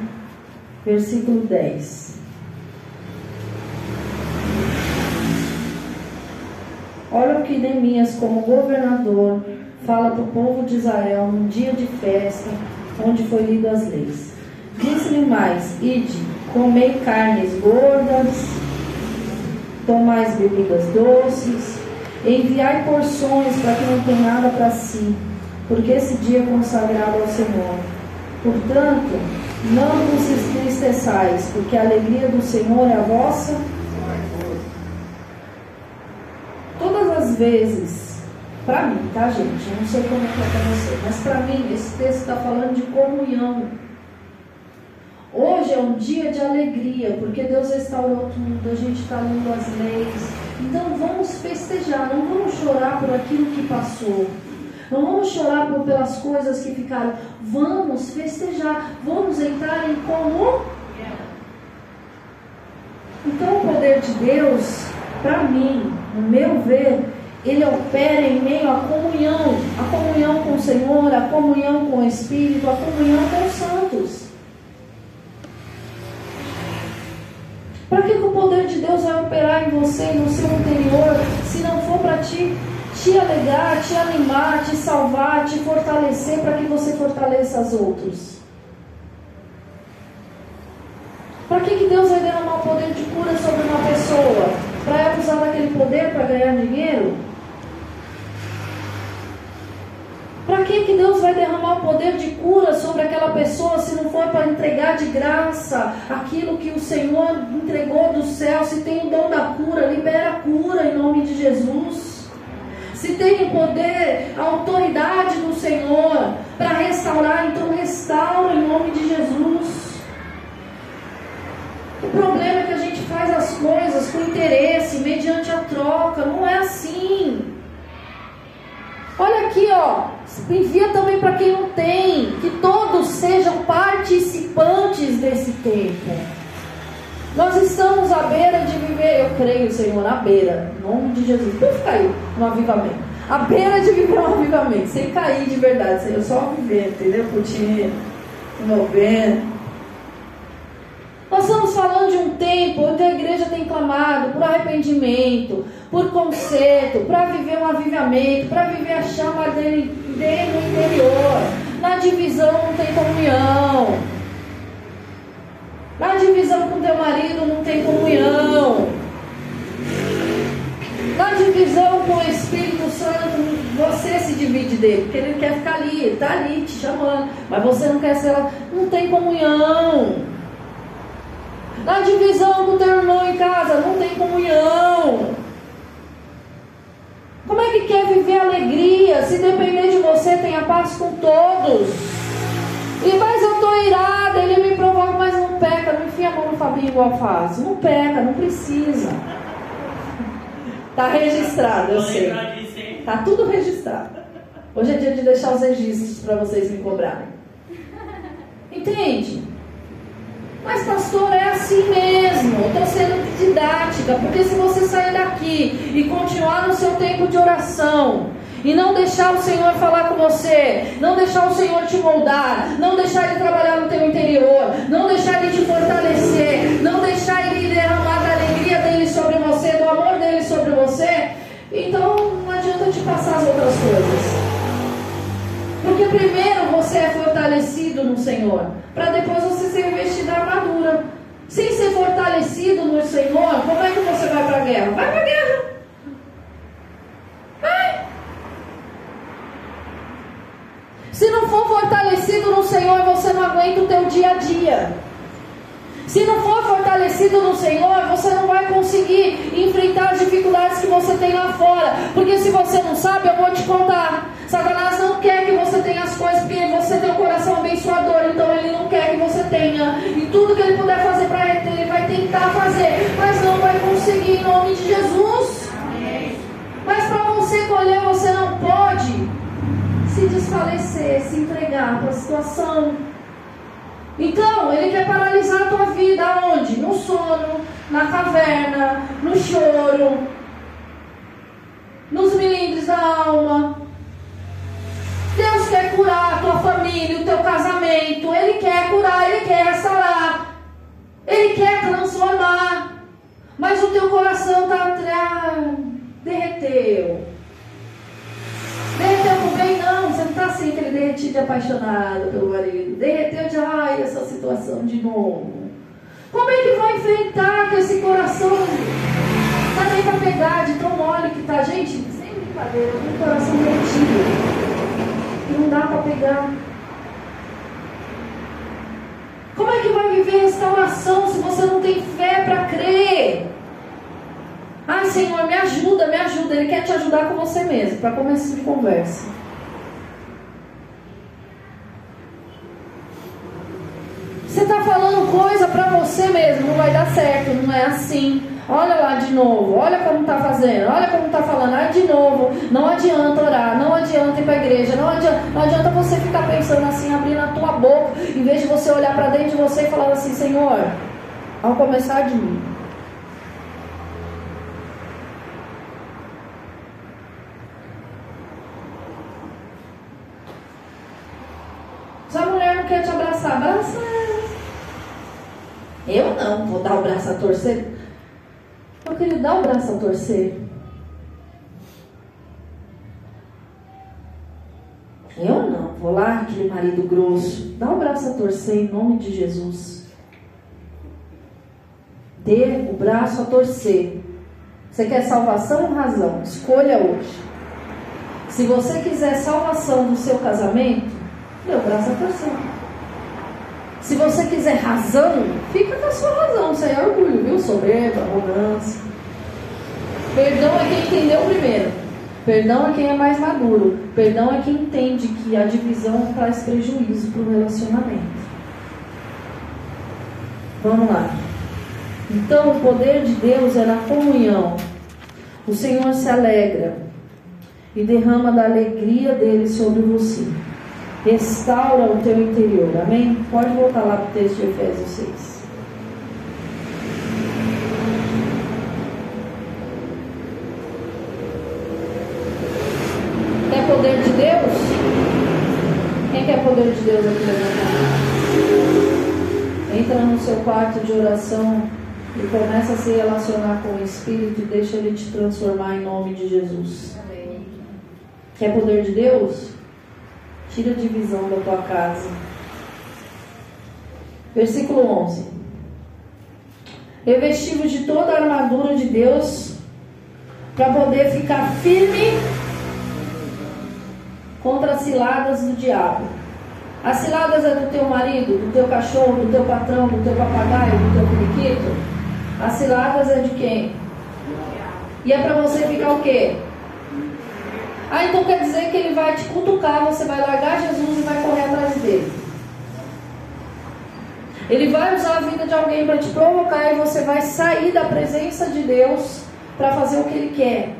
versículo 10. Olha o que Neemias, como governador, fala para o povo de Israel num dia de festa, onde foi lido as leis. Disse-lhe mais: Ide, comei carnes gordas, tomais bebidas doces, enviai porções para que não tenha nada para si, porque esse dia é consagrado ao Senhor. Portanto, não vos entristeçais, porque a alegria do Senhor é a vossa. Todas as vezes, para mim, tá, gente? Eu não sei como é que é para você, mas para mim, esse texto está falando de comunhão. Hoje é um dia de alegria, porque Deus restaurou tudo, a gente está lendo as leis. Então vamos festejar, não vamos chorar por aquilo que passou. Não vamos chorar por, pelas coisas que ficaram. Vamos festejar, vamos entrar em comum. Então o poder de Deus, para mim, no meu ver, ele opera em meio à comunhão, a comunhão com o Senhor, a comunhão com o Espírito, a comunhão com santos. Para que, que o poder de Deus vai operar em você no seu interior, se não for para te, te alegrar, te animar, te salvar, te fortalecer, para que você fortaleça os outros? Para que, que Deus vai derramar o poder de cura sobre uma pessoa? Para ela usar daquele poder para ganhar dinheiro? Para que, que Deus vai derramar o poder de cura sobre aquela pessoa se não for para entregar de graça aquilo que o Senhor entregou do céu? Se tem o dom da cura, libera a cura em nome de Jesus. Se tem o poder, a autoridade do Senhor para restaurar, então restaura em nome de Jesus. O problema é que a gente faz as coisas com interesse, mediante a troca. Não é assim. Olha aqui, ó. Envia também para quem não tem, que todos sejam participantes desse tempo. Nós estamos à beira de viver, eu creio, Senhor, à beira, em nome de Jesus. Por caiu no avivamento. à beira de viver um avivamento, sem cair de verdade, eu só viver, entendeu? Curtindo, movendo. Nós estamos falando de um tempo onde a igreja tem clamado por arrependimento, por conserto, para viver um avivamento, para viver a chama dele, dele no interior. Na divisão não tem comunhão. Na divisão com teu marido não tem comunhão. Na divisão com o Espírito Santo, você se divide dele, porque ele quer ficar ali, ele está ali te chamando, mas você não quer ser lá, não tem comunhão. Na divisão com teu irmão em casa, não tem comunhão. Como é que quer viver alegria? Se depender de você, tenha paz com todos. E mas eu estou irada, ele me provoca, mas não peca, não enfia a mão no Fabinho igual faz. Não peca, não precisa. Está registrado, eu sei. Está tudo registrado. Hoje é dia de deixar os registros para vocês me cobrarem. Entende? Mas, pastor, é assim mesmo. Estou sendo didática, porque se você sair daqui e continuar no seu tempo de oração, e não deixar o Senhor falar com você, não deixar o Senhor te moldar, não deixar Ele trabalhar no teu interior, não deixar Ele te fortalecer, não deixar Ele derramar da alegria dele sobre você, do amor dele sobre você, então não adianta te passar as outras coisas. Porque primeiro você é fortalecido no Senhor, para depois você ser revestido da armadura. Sem ser fortalecido no Senhor, como é que você vai para a guerra? Vai para a guerra. Vai. Se não for fortalecido no Senhor, você não aguenta o teu dia a dia. Se não for fortalecido no Senhor, você não vai conseguir enfrentar as dificuldades que você tem lá fora. Porque se você não sabe, eu vou te contar. Satanás não quer que você tenha as coisas, porque você tem um coração abençoador, então ele não quer que você tenha. E tudo que ele puder fazer para ele, ele vai tentar fazer, mas não vai conseguir em nome de Jesus. Mas para você colher, você não pode se desfalecer, se entregar para a situação. Então, ele quer paralisar a tua vida aonde? No sono, na caverna, no choro, nos milindres da alma. Deus quer curar a tua família, o teu casamento. Ele quer curar, ele quer restaurar. Ele quer transformar. Mas o teu coração está. Ah, derreteu. Derreteu por bem, não. Você não está assim, aquele derretido de apaixonado pelo marido. Derreteu de, ai, essa situação de novo. Como é que vai enfrentar com esse coração? Tá nem para pegar de tão mole que tá. Gente, sem brincadeira, um coração derretido. Não dá para pegar. Como é que vai viver restauração se você não tem fé para crer? Ah, Senhor, me ajuda, me ajuda. Ele quer te ajudar com você mesmo, para começo de conversa. Você está falando coisa para você mesmo, não vai dar certo, não é assim. Olha lá de novo, olha como está fazendo, olha como está falando. Ah, de novo, não adianta orar, não adianta ir para a igreja, não adianta, não adianta você ficar pensando assim, abrindo a tua boca, em vez de você olhar para dentro de você e falar assim, Senhor, ao começar de mim, Se a mulher não quer te abraçar, abraça. Eu não, vou dar o braço a torcer. Eu queria dar o braço a torcer. Eu não, vou lá, aquele marido grosso. Dá o braço a torcer em nome de Jesus. Dê o braço a torcer. Você quer salvação ou razão? Escolha hoje. Se você quiser salvação do seu casamento, dê o braço a torcer. Se você quiser razão, fica com a sua razão. Aí é orgulho, viu? Soberba, arrogância. Perdão é quem entendeu primeiro. Perdão é quem é mais maduro. Perdão é quem entende que a divisão traz prejuízo para o relacionamento. Vamos lá. Então, o poder de Deus é na comunhão. O Senhor se alegra e derrama da alegria dele sobre você restaura o teu interior. Amém? Pode voltar lá para o texto de Efésios 6. Quer poder de Deus? Quem quer poder de Deus aqui na Entra no seu quarto de oração e começa a se relacionar com o Espírito e deixa ele te transformar em nome de Jesus. Quer poder de Deus? Tira a divisão da tua casa. Versículo 11. Revestivos de toda a armadura de Deus para poder ficar firme contra as ciladas do diabo. As ciladas é do teu marido, do teu cachorro, do teu patrão, do teu papagaio, do teu periquito. As ciladas é de quem? E é para você ficar o quê? Ah, então quer dizer que ele vai te cutucar, você vai largar Jesus e vai correr atrás dele. Ele vai usar a vida de alguém para te provocar e você vai sair da presença de Deus para fazer o que ele quer.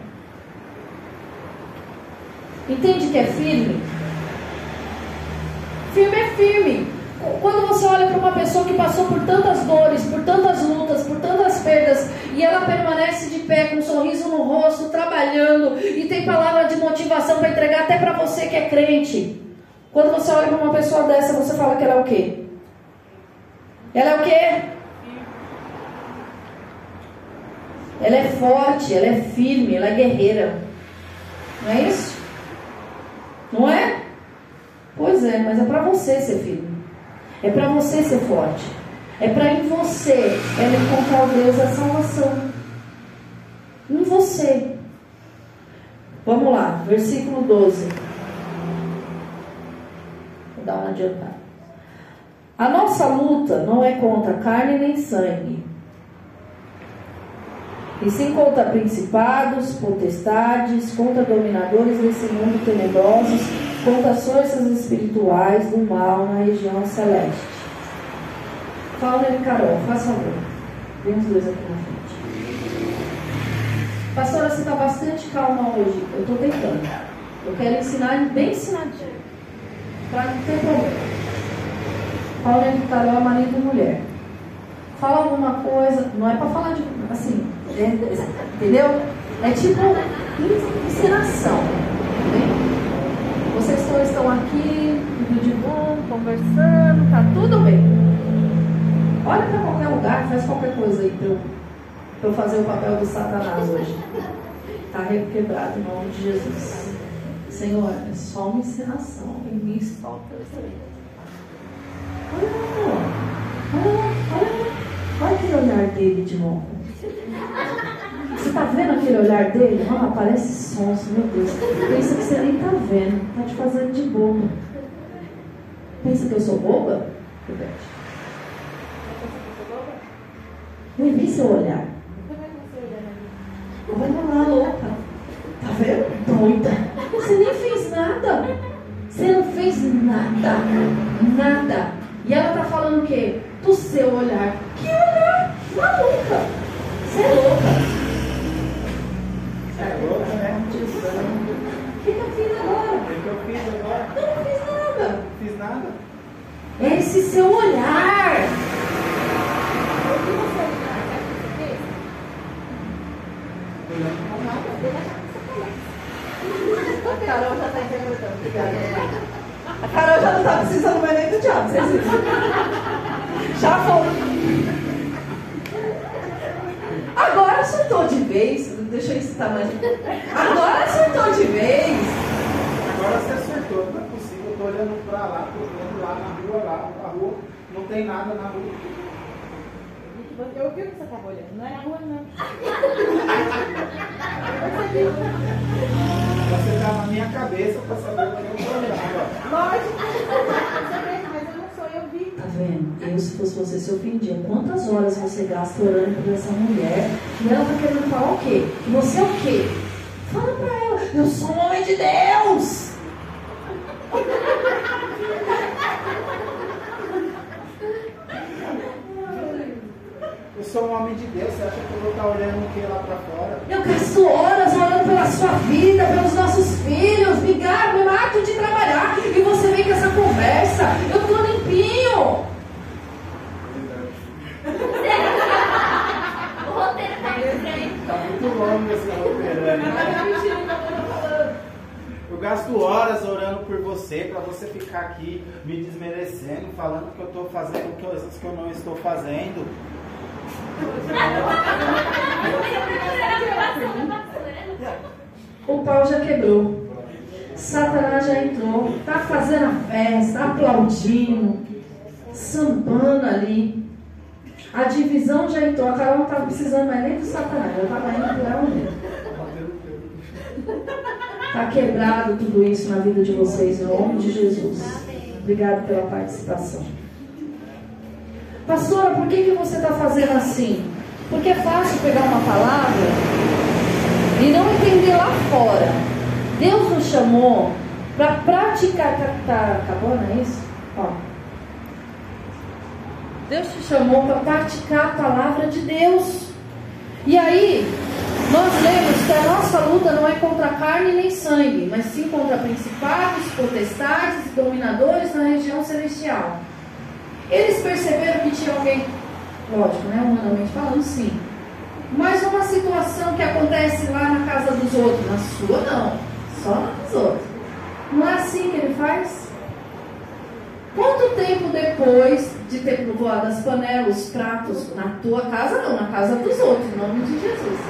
Entende que é firme? Firme é firme. Quando você olha para uma pessoa que passou por tantas dores, por tantas lutas, por tantas perdas, e ela permanece de pé com um sorriso no rosto, trabalhando, e tem palavra de motivação para entregar até para você que é crente. Quando você olha para uma pessoa dessa, você fala que ela é o quê? Ela é o quê? Ela é forte, ela é firme, ela é guerreira. Não é isso? Não é? Pois é, mas é para você ser firme. É para você ser forte. É para em você ela encontrar o Deus da salvação. Em você. Vamos lá, versículo 12. Vou dar uma adiantada. A nossa luta não é contra carne nem sangue, e sim contra principados, potestades, contra dominadores desse mundo tenebrosos, contra as forças espirituais do mal na região celeste. Fala e Carol, faz favor. Vem os dois aqui na frente. Pastora, você está bastante calma hoje. Eu estou tentando. Eu quero ensinar bem ensinadinho. Para não ter problema. Paulo e Carol é marido e mulher. Fala alguma coisa, não é para falar de assim, é, entendeu? É tipo ensinação. Vocês estão aqui, de bom, conversando, tá tudo bem. Olha para qualquer lugar, faz qualquer coisa aí para eu, eu fazer o papel do Satanás hoje. Está quebrado em nome de Jesus. Senhor, é só uma ensinação. Em mim solta Olha olha olha. Olha aquele olhar dele de novo. Você está vendo aquele olhar dele? Ah, parece sonso, meu Deus. Pensa que você nem está vendo. Está te fazendo de boba. Pensa que eu sou boba? Rebete. Eu vi seu olhar. Olha lá, louca. Tá vendo? Doida. Você nem fez nada. Você não fez nada. Nada. E ela tá falando o quê? Do seu olhar. Que olhar? Maluca. Você é louca. É louca, né? O que, que eu fiz agora? O que eu fiz agora? Eu não fiz nada. Não fiz nada. Esse seu olhar. A Carol já está interpretando. Obrigada. A Carol já não está precisando mais nem do diabo, vocês viram? Já foi. Agora surtou de vez. Deixa eu incitar mais. Agora surtou de vez. Agora você acertou, olhando pra lá, tô olhando lá na rua, lá na rua, não tem nada na rua. Eu vi o que você estava olhando, não é na rua, não. Você tá na minha cabeça pra saber o que eu tô olhando. Lógico, você mas eu não sou, eu vi. Tá vendo? Eu, se fosse você, se ofendia. Quantas horas você gasta orando por essa mulher? E ela tá querendo falar o quê? Você é o quê? Fala pra ela, eu sou um homem de Deus! Eu sou um homem de Deus, você acha que eu vou estar olhando o que lá pra fora? Eu gasto horas orando pela sua vida, pelos nossos filhos, me gasto, me mato de trabalhar. E você vem com essa conversa. Eu tô limpinho. O roteiro tá estranho. Tá muito longo esse roteiro. né? Mas é mentira que eu tô falando. Eu gasto horas orando por você. para você ficar aqui me desmerecendo, falando que eu estou fazendo coisas que eu não estou fazendo. O pau já quebrou. Satanás já entrou. Tá fazendo a festa, aplaudindo, sambando ali. A divisão já entrou. A Carol não estava precisando mais nem do Satanás. Eu estava indo para onde? Está quebrado tudo isso na vida de vocês, em nome de Jesus. Obrigado pela participação. Pastora, por que, que você está fazendo assim? Porque é fácil pegar uma palavra e não entender lá fora. Deus nos chamou para praticar. Tá, tá acabando, é isso? Ó. Deus te chamou para praticar a palavra de Deus. E aí, nós lemos que a nossa luta não é contra carne nem sangue, mas sim contra principados, potestades e dominadores na região celestial. Eles perceberam que tinha alguém, lógico, né, humanamente falando, sim. Mas uma situação que acontece lá na casa dos outros, na sua não, só na dos outros. Não é assim que ele faz? Quanto tempo depois de ter voado as panelas, os pratos, na tua casa não, na casa dos outros, em nome de Jesus.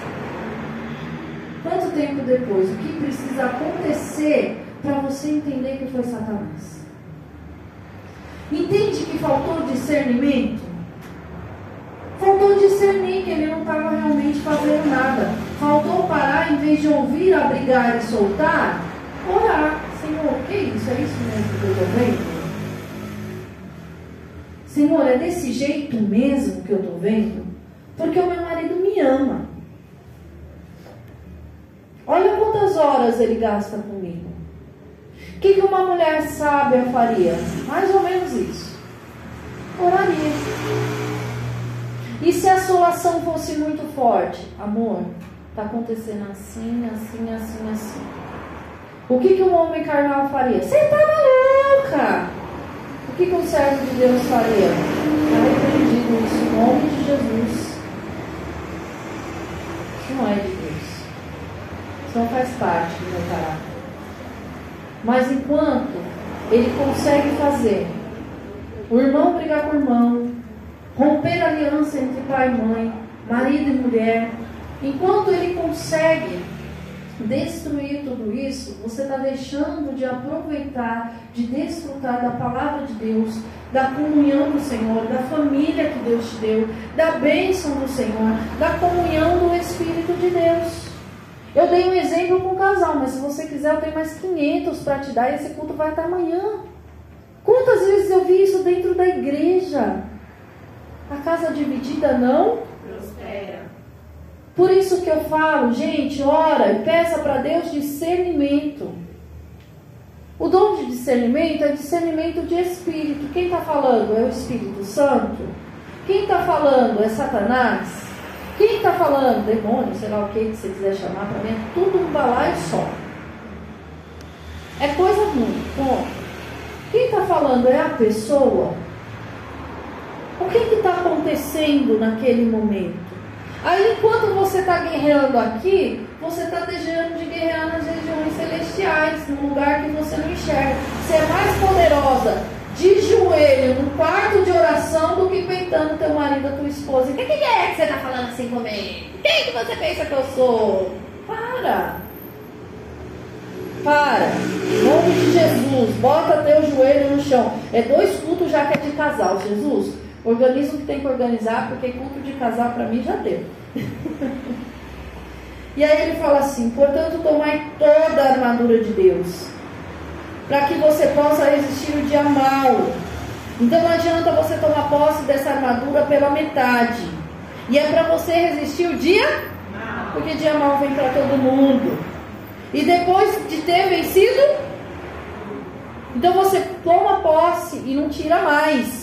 Quanto tempo depois? O que precisa acontecer para você entender que foi Satanás? Entende que faltou discernimento? Faltou discernir que ele não estava realmente fazendo nada. Faltou parar, em vez de ouvir, abrigar e soltar, orar. Senhor, o que é isso? É isso mesmo que eu estou vendo? Senhor, é desse jeito mesmo que eu estou vendo? Porque o meu marido me ama. Olha quantas horas ele gasta comigo. O que, que uma mulher sábia faria? Mais ou menos isso. Oraria. E se a assolação fosse muito forte? Amor, está acontecendo assim, assim, assim, assim. O que, que um homem carnal faria? Você está maluca! O que, um servo de Deus faria? Está repreendido isso em nome de Jesus. Isso não é de Deus. Isso não faz parte do meu caráter. Mas enquanto ele consegue fazer o irmão brigar com o irmão, romper a aliança entre pai e mãe, marido e mulher, enquanto ele consegue destruir tudo isso, você está deixando de aproveitar, de desfrutar da palavra de Deus, da comunhão do Senhor, da família que Deus te deu, da bênção do Senhor, da comunhão do Espírito de Deus. Eu dei um exemplo com o casal, mas se você quiser, eu tenho mais 500 para te dar e esse culto vai até amanhã. Quantas vezes eu vi isso dentro da igreja? A casa dividida não Prospera. Por isso que eu falo, gente, ora e peça para Deus discernimento. O dom de discernimento é discernimento de espírito. Quem está falando é o Espírito Santo? Quem está falando é Satanás? Quem está falando? Demônio, sei lá o que, você quiser chamar para mim, é tudo um balaio só. É coisa ruim, ponto. Quem está falando é a pessoa? O que está acontecendo naquele momento? Aí, enquanto você está guerreando aqui, você está desejando de guerrear nas regiões celestiais, num lugar que você não enxerga. Você é mais poderosa de joelho no quarto de oração do que peitando teu marido ou tua esposa. O que, que é que você está falando assim comigo? Quem que você pensa que eu sou? Para! Para! Em nome de Jesus, bota teu joelho no chão. É dois cultos já que é de casal, Jesus. Organiza o que tem que organizar, porque culto de casal para mim já deu. e aí ele fala assim: portanto, tomai toda a armadura de Deus, para que você possa resistir o dia mal. Então não adianta você tomar posse dessa armadura pela metade. E é para você resistir o dia, porque dia mal vem para todo mundo. E depois de ter vencido, então você toma posse e não tira mais.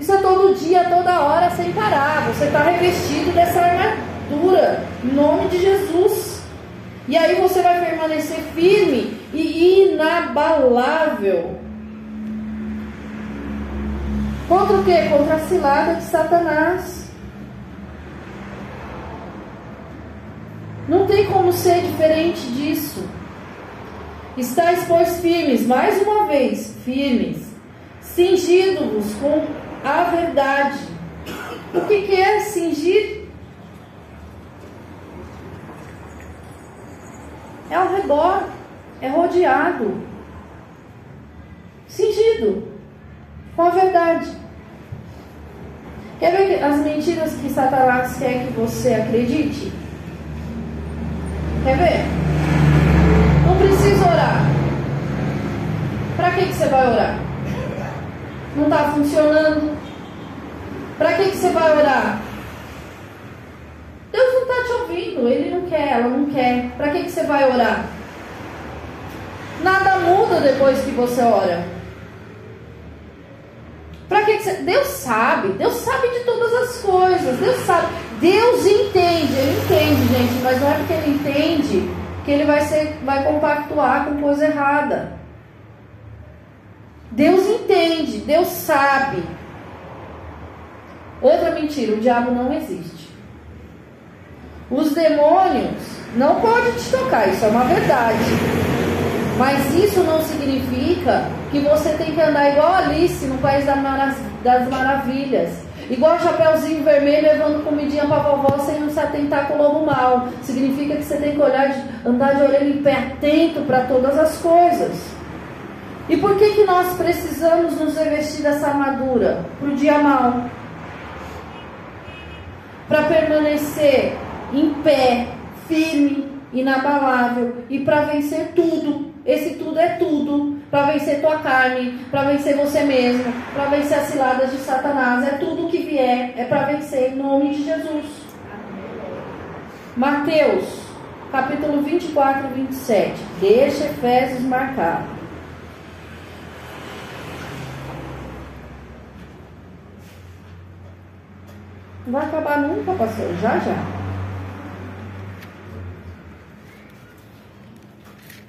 Isso é todo dia, toda hora, sem parar. Você está revestido dessa armadura, em nome de Jesus. E aí você vai permanecer firme e inabalável. Contra o quê? Contra a cilada de Satanás. Não tem como ser diferente disso. Estáis, pois, firmes, mais uma vez, firmes, cingindo-vos com a verdade. O que, que é cingir? É ao redor, é rodeado, cingido com a verdade. Quer ver as mentiras que Satanás quer que você acredite? Quer ver? Não precisa orar. Para que, que você vai orar? Não está funcionando? Para que, que você vai orar? Deus não está te ouvindo, Ele não quer, ela não quer. Para que, que você vai orar? Nada muda depois que você ora. Para que, que você... Deus sabe, Deus sabe de todas as coisas, Deus sabe. Deus entende, Ele entende, gente, mas não é porque Ele entende que Ele vai, ser, vai compactuar com coisa errada. Deus entende, Deus sabe. Outra mentira, o diabo não existe. Os demônios não podem te tocar, isso é uma verdade. Mas isso não significa que você tem que andar igual Alice no País das Maravilhas. Igual Chapeuzinho Vermelho levando comidinha para vovó sem se atentar com o lobo mal. Significa que você tem que olhar, andar de orelha em pé atento para todas as coisas. E por que, que nós precisamos nos revestir dessa armadura? Para o dia mal. Para permanecer em pé, firme, inabalável e para vencer tudo. Esse tudo é tudo. Para vencer tua carne, para vencer você mesmo, para vencer as ciladas de Satanás. É tudo que vier, é para vencer em nome de Jesus. Mateus, capítulo 24 e 27. Deixa Efésios marcado. Não vai acabar nunca, pastor. Já, já.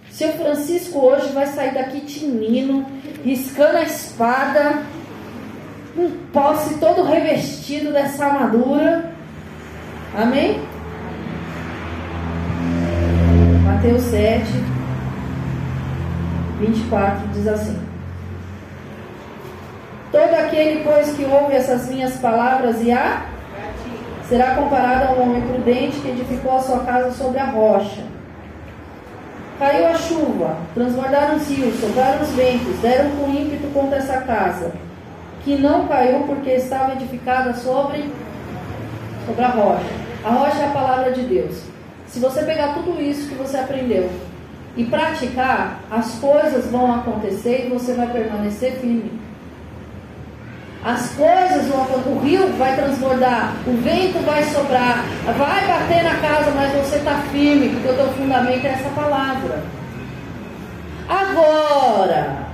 Seu Francisco hoje vai sair daqui tinindo, riscando a espada, um posse todo revestido dessa armadura. Amém? Mateus 7, 24 diz assim: Todo aquele, pois, que ouve essas minhas palavras e a será comparado a um homem prudente que edificou a sua casa sobre a rocha. Caiu a chuva, transbordaram os rios, sopraram os ventos, deram com ímpeto contra essa casa, que não caiu porque estava edificada sobre, sobre a rocha. A rocha é a palavra de Deus. Se você pegar tudo isso que você aprendeu e praticar, as coisas vão acontecer e você vai permanecer firme. As coisas vão o rio vai transbordar, o vento vai soprar, vai bater na casa, mas você está firme, porque o teu fundamento é essa palavra. Agora,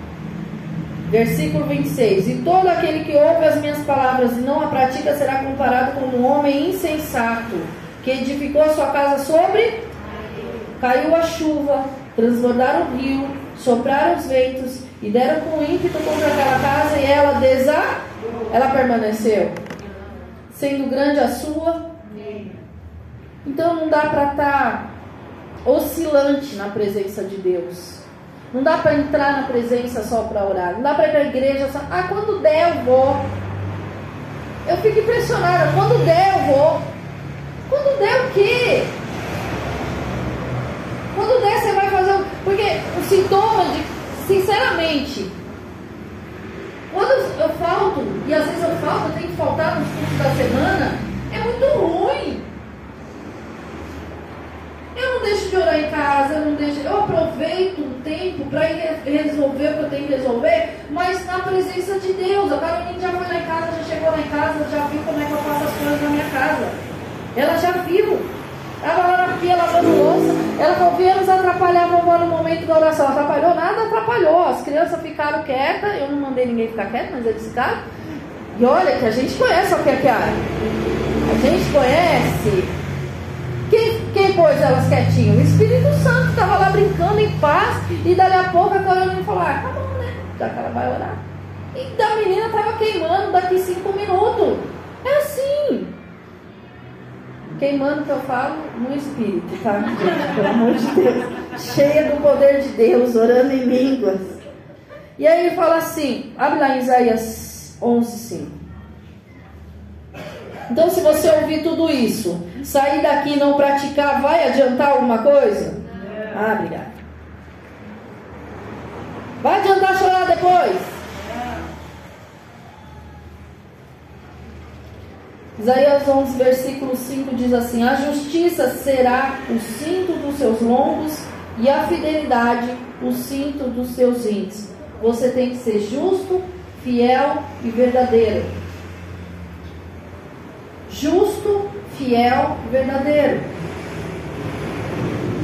versículo 26: E todo aquele que ouve as minhas palavras e não a pratica será comparado com um homem insensato, que edificou a sua casa sobre. Caiu a chuva, transbordaram o rio, sopraram os ventos e deram com ímpeto contra aquela casa e ela desa ela permaneceu? Sendo grande a sua? Então não dá para estar tá oscilante na presença de Deus. Não dá para entrar na presença só para orar. Não dá para ir para a igreja só. Ah, quando der eu vou. Eu fico impressionada. Quando der eu vou. Quando der o quê? Quando der você vai fazer. Porque o sintoma de. Sinceramente, quando eu falto, e às vezes eu falto, eu tenho que faltar nos cursos da semana, é muito ruim. Eu não deixo de orar em casa, eu não deixo, eu aproveito o tempo para resolver o que eu tenho que resolver, mas na presença de Deus. A Carolina já foi lá em casa, já chegou lá em casa, já viu como é que eu faço as coisas na minha casa. Ela já viu. Ela lá na pia lavando louça. Ela falou, viemos atrapalhar a vovó no momento da oração. Atrapalhou nada? Atrapalhou. As crianças ficaram quietas. Eu não mandei ninguém ficar quieto, mas eles ficaram. E olha que a gente conhece o que é. A gente conhece. Quem, quem pôs elas quietinhas? O Espírito Santo estava lá brincando em paz. E dali a pouco a Carolina falou: Ah, tá bom, né? Já que ela vai orar. E da menina estava queimando daqui cinco minutos. É assim. Queimando que eu falo no espírito, tá? Pelo amor de Deus. Cheia do poder de Deus, orando em línguas. E aí ele fala assim, abre lá em Isaías 11, 5. Então, se você ouvir tudo isso, sair daqui e não praticar, vai adiantar alguma coisa? Ah, obrigada. Vai adiantar chorar depois? Isaías 11, versículo 5 diz assim: A justiça será o cinto dos seus lombos e a fidelidade o cinto dos seus índices. Você tem que ser justo, fiel e verdadeiro. Justo, fiel e verdadeiro.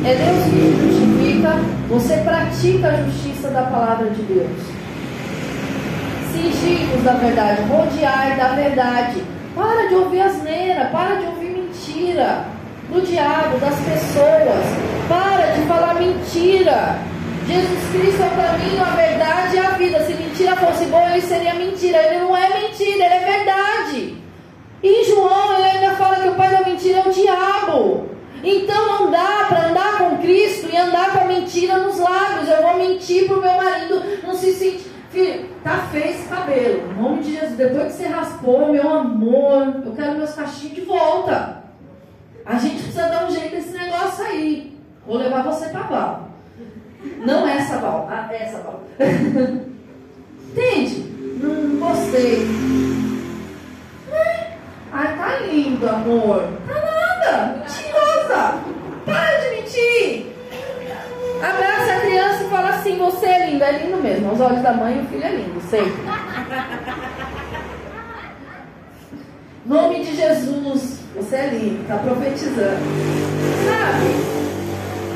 É Deus que justifica, você pratica a justiça da palavra de Deus. Cingimos da verdade, rodear da verdade. Para de ouvir asneira, para de ouvir mentira do diabo, das pessoas. Para de falar mentira. Jesus Cristo é o caminho, a verdade e a vida. Se mentira fosse boa, ele seria mentira. Ele não é mentira, ele é verdade. E João, ele ainda fala que o pai da mentira é o diabo. Então não dá para andar com Cristo e andar com a mentira nos lábios. Eu vou mentir pro meu marido não se sentir. Filho, tá feio esse cabelo. Em nome de Jesus, depois que você raspou, meu amor, eu quero meus cachinhos de volta. A gente precisa dar um jeito nesse negócio aí. Vou levar você pra Val. Não essa Val, ah, essa Val. Entende? Não gostei. Ai, tá lindo, amor. Tá nada. Mentirosa. Para de mentir. Abraça a criança e fala assim: Você é lindo. É lindo mesmo. Aos olhos da mãe, o filho é lindo, sempre. Nome de Jesus. Você é lindo. Está profetizando. Sabe?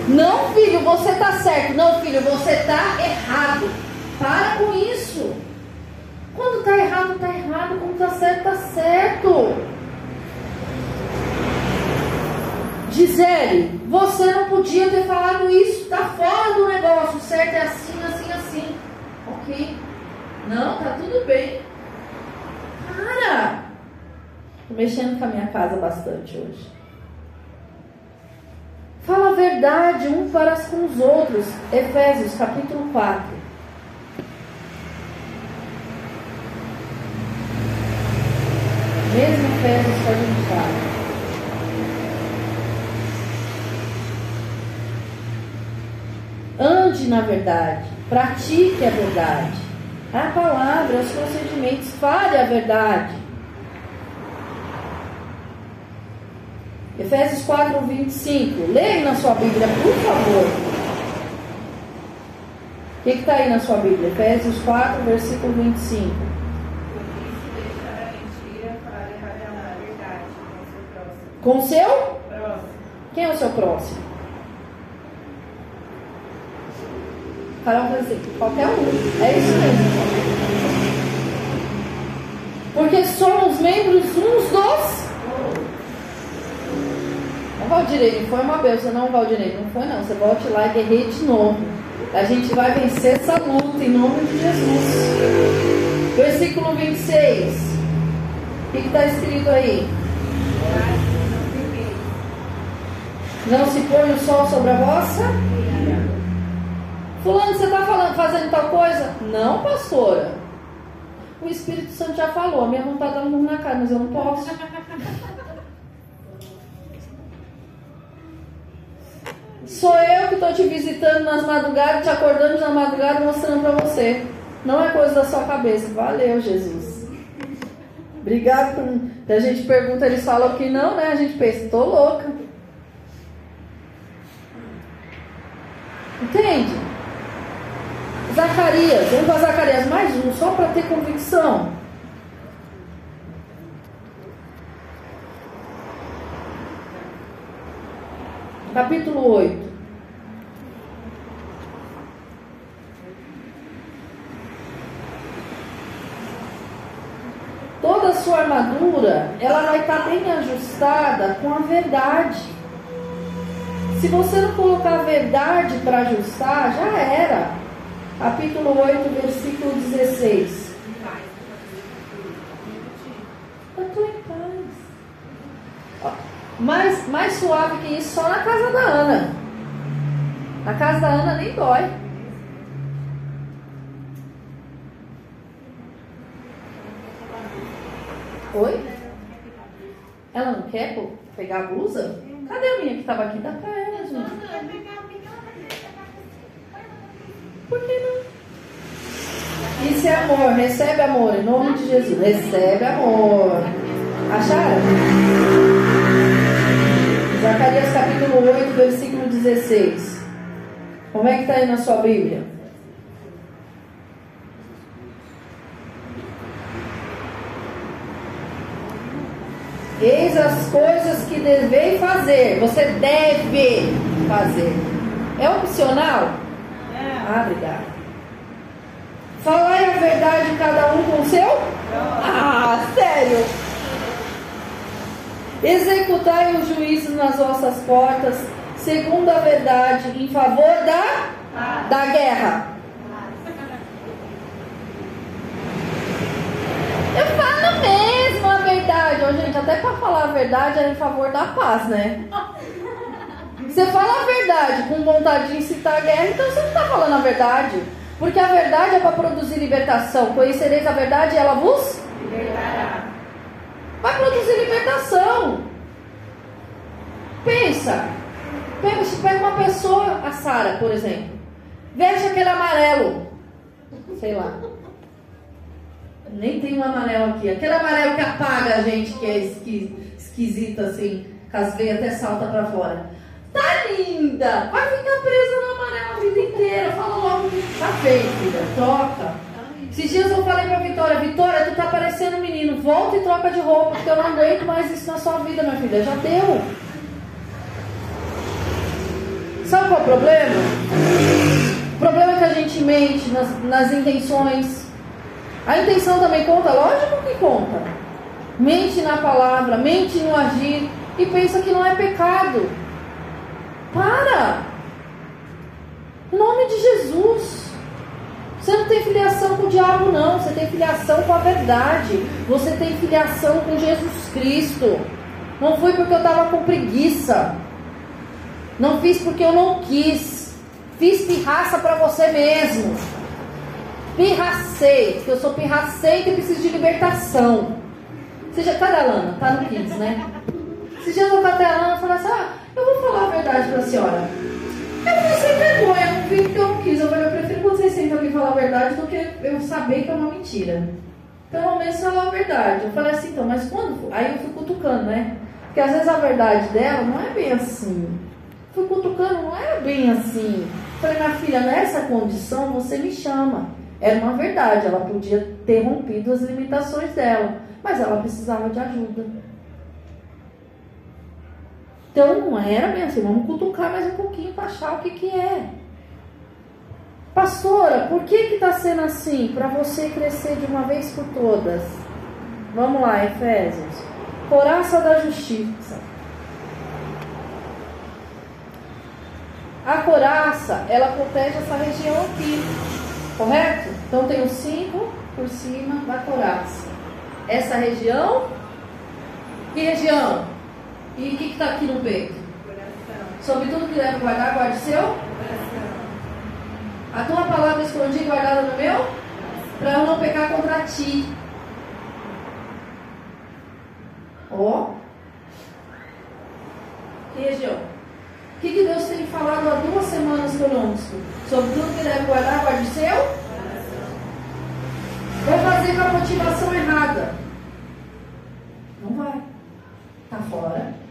Não, filho, você está certo. Não, filho, você está errado. Para com isso. Quando está errado, está errado. Quando está certo, está certo. Gisele, você não podia ter falado isso, está fora do negócio, o certo é assim, assim, assim. Ok? Não, tá tudo bem. Cara! Tô mexendo com a minha casa bastante hoje. Fala a verdade um para com os outros. Efésios capítulo 4. Mesmo Efésios capítulo 4. Ande na verdade, pratique a verdade. A palavra, os procedimentos, fale a verdade. Efésios 4, 25. Leia na sua Bíblia, por favor. O que está aí na sua Bíblia? Efésios 4, versículo 25. Com o seu? Quem é o seu próximo? Carol assim, qualquer um. É isso mesmo. Porque somos membros uns dos. Não, Valdirei, não foi uma benção, não, Valdirei, não foi não. Você volte lá e guerreie de novo. A gente vai vencer essa luta em nome de Jesus. Versículo 26. O que está escrito aí? Não se põe o sol sobre a vossa? Fulano, você está fazendo tal coisa? Não, pastora. O Espírito Santo já falou, a minha mão está dando na cara, mas eu não posso. Sou eu que estou te visitando nas madrugadas, te acordando na madrugada, mostrando para você. Não é coisa da sua cabeça. Valeu, Jesus. Obrigado por. A gente pergunta, eles falam que não, né? A gente pensa, estou louca. Entende? Zacarias, vamos para Zacarias mais um, só para ter convicção. Capítulo 8. Toda a sua armadura, ela vai estar bem ajustada com a verdade. Se você não colocar a verdade para ajustar, já era. Capítulo 8, versículo 16. Eu estou em paz. Mais, mais suave que isso só na casa da Ana. Na casa da Ana nem dói. Oi? Ela não quer pegar a blusa? Cadê a minha que estava aqui? Dá pra ela, gente. Por que não? Isso é amor, recebe amor, em nome de Jesus. Recebe amor. Acharam? Zacarias capítulo 8, versículo 16. Como é que está aí na sua Bíblia? Eis as coisas que devei fazer. Você deve fazer. É opcional? Ah, obrigada. Falar a verdade cada um com o seu? Ah, sério? Executai os juízos nas vossas portas, segundo a verdade, em favor da, da guerra. Eu falo mesmo a verdade. Ô, gente, até para falar a verdade era em favor da paz, né? Você fala a verdade com vontade de incitar a guerra, então você não está falando a verdade. Porque a verdade é para produzir libertação. Conhecereis a verdade e ela vos Libertará. vai produzir libertação. Pensa. Pega, uma pessoa, a Sara, por exemplo. Veste aquele amarelo. Sei lá. Nem tem um amarelo aqui. Aquele amarelo que apaga a gente, que é esqui, esquisito assim, com as veias até salta pra fora. Tá linda! Vai ficar presa no amarelo a vida inteira. Fala logo, tá feio, filha. Troca. Esses dias eu falei pra Vitória, Vitória, tu tá parecendo um menino, volta e troca de roupa, porque eu não aguento mais isso na sua vida, minha filha. Já deu. Sabe qual é o problema? O problema é que a gente mente nas, nas intenções. A intenção também conta? Lógico que conta. Mente na palavra, mente no agir e pensa que não é pecado. Para! Em nome de Jesus. Você não tem filiação com o diabo, não. Você tem filiação com a verdade. Você tem filiação com Jesus Cristo. Não foi porque eu estava com preguiça. Não fiz porque eu não quis. Fiz pirraça para você mesmo. Pirracei, porque eu sou pirraceita e preciso de libertação. Você já tá Alana? Tá no Kids, né? Esses dias eu tava a Alana e falei assim: ah, eu vou falar a verdade pra senhora. Eu vou sem vergonha, não fiz porque eu não quis. Eu eu prefiro vocês sentam aqui falar a verdade do que eu saber que é uma mentira. Pelo menos falar a verdade. Eu falei assim, então, mas quando. for?" Aí eu fui cutucando, né? Porque às vezes a verdade dela não é bem assim. Fui cutucando, não era bem assim. Falei, minha filha, nessa condição você me chama. Era uma verdade, ela podia ter rompido as limitações dela, mas ela precisava de ajuda. Então não era bem assim, vamos cutucar mais um pouquinho para achar o que, que é. Pastora, por que está sendo assim? Para você crescer de uma vez por todas. Vamos lá, Efésios. Coraça da justiça. A coraça, ela protege essa região aqui, correto? Então tem o cinco por cima da coraça. Essa região, que região? E o que está aqui no peito? Sobre tudo que deve guardar, guarde seu. A tua palavra escondi e guardada no meu, para eu não pecar contra ti. Ó. Que região? O que, que Deus tem falado há duas semanas conosco? Sobre tudo que deve guardar, guarde seu. Vai fazer com a motivação errada. Não vai. Tá fora.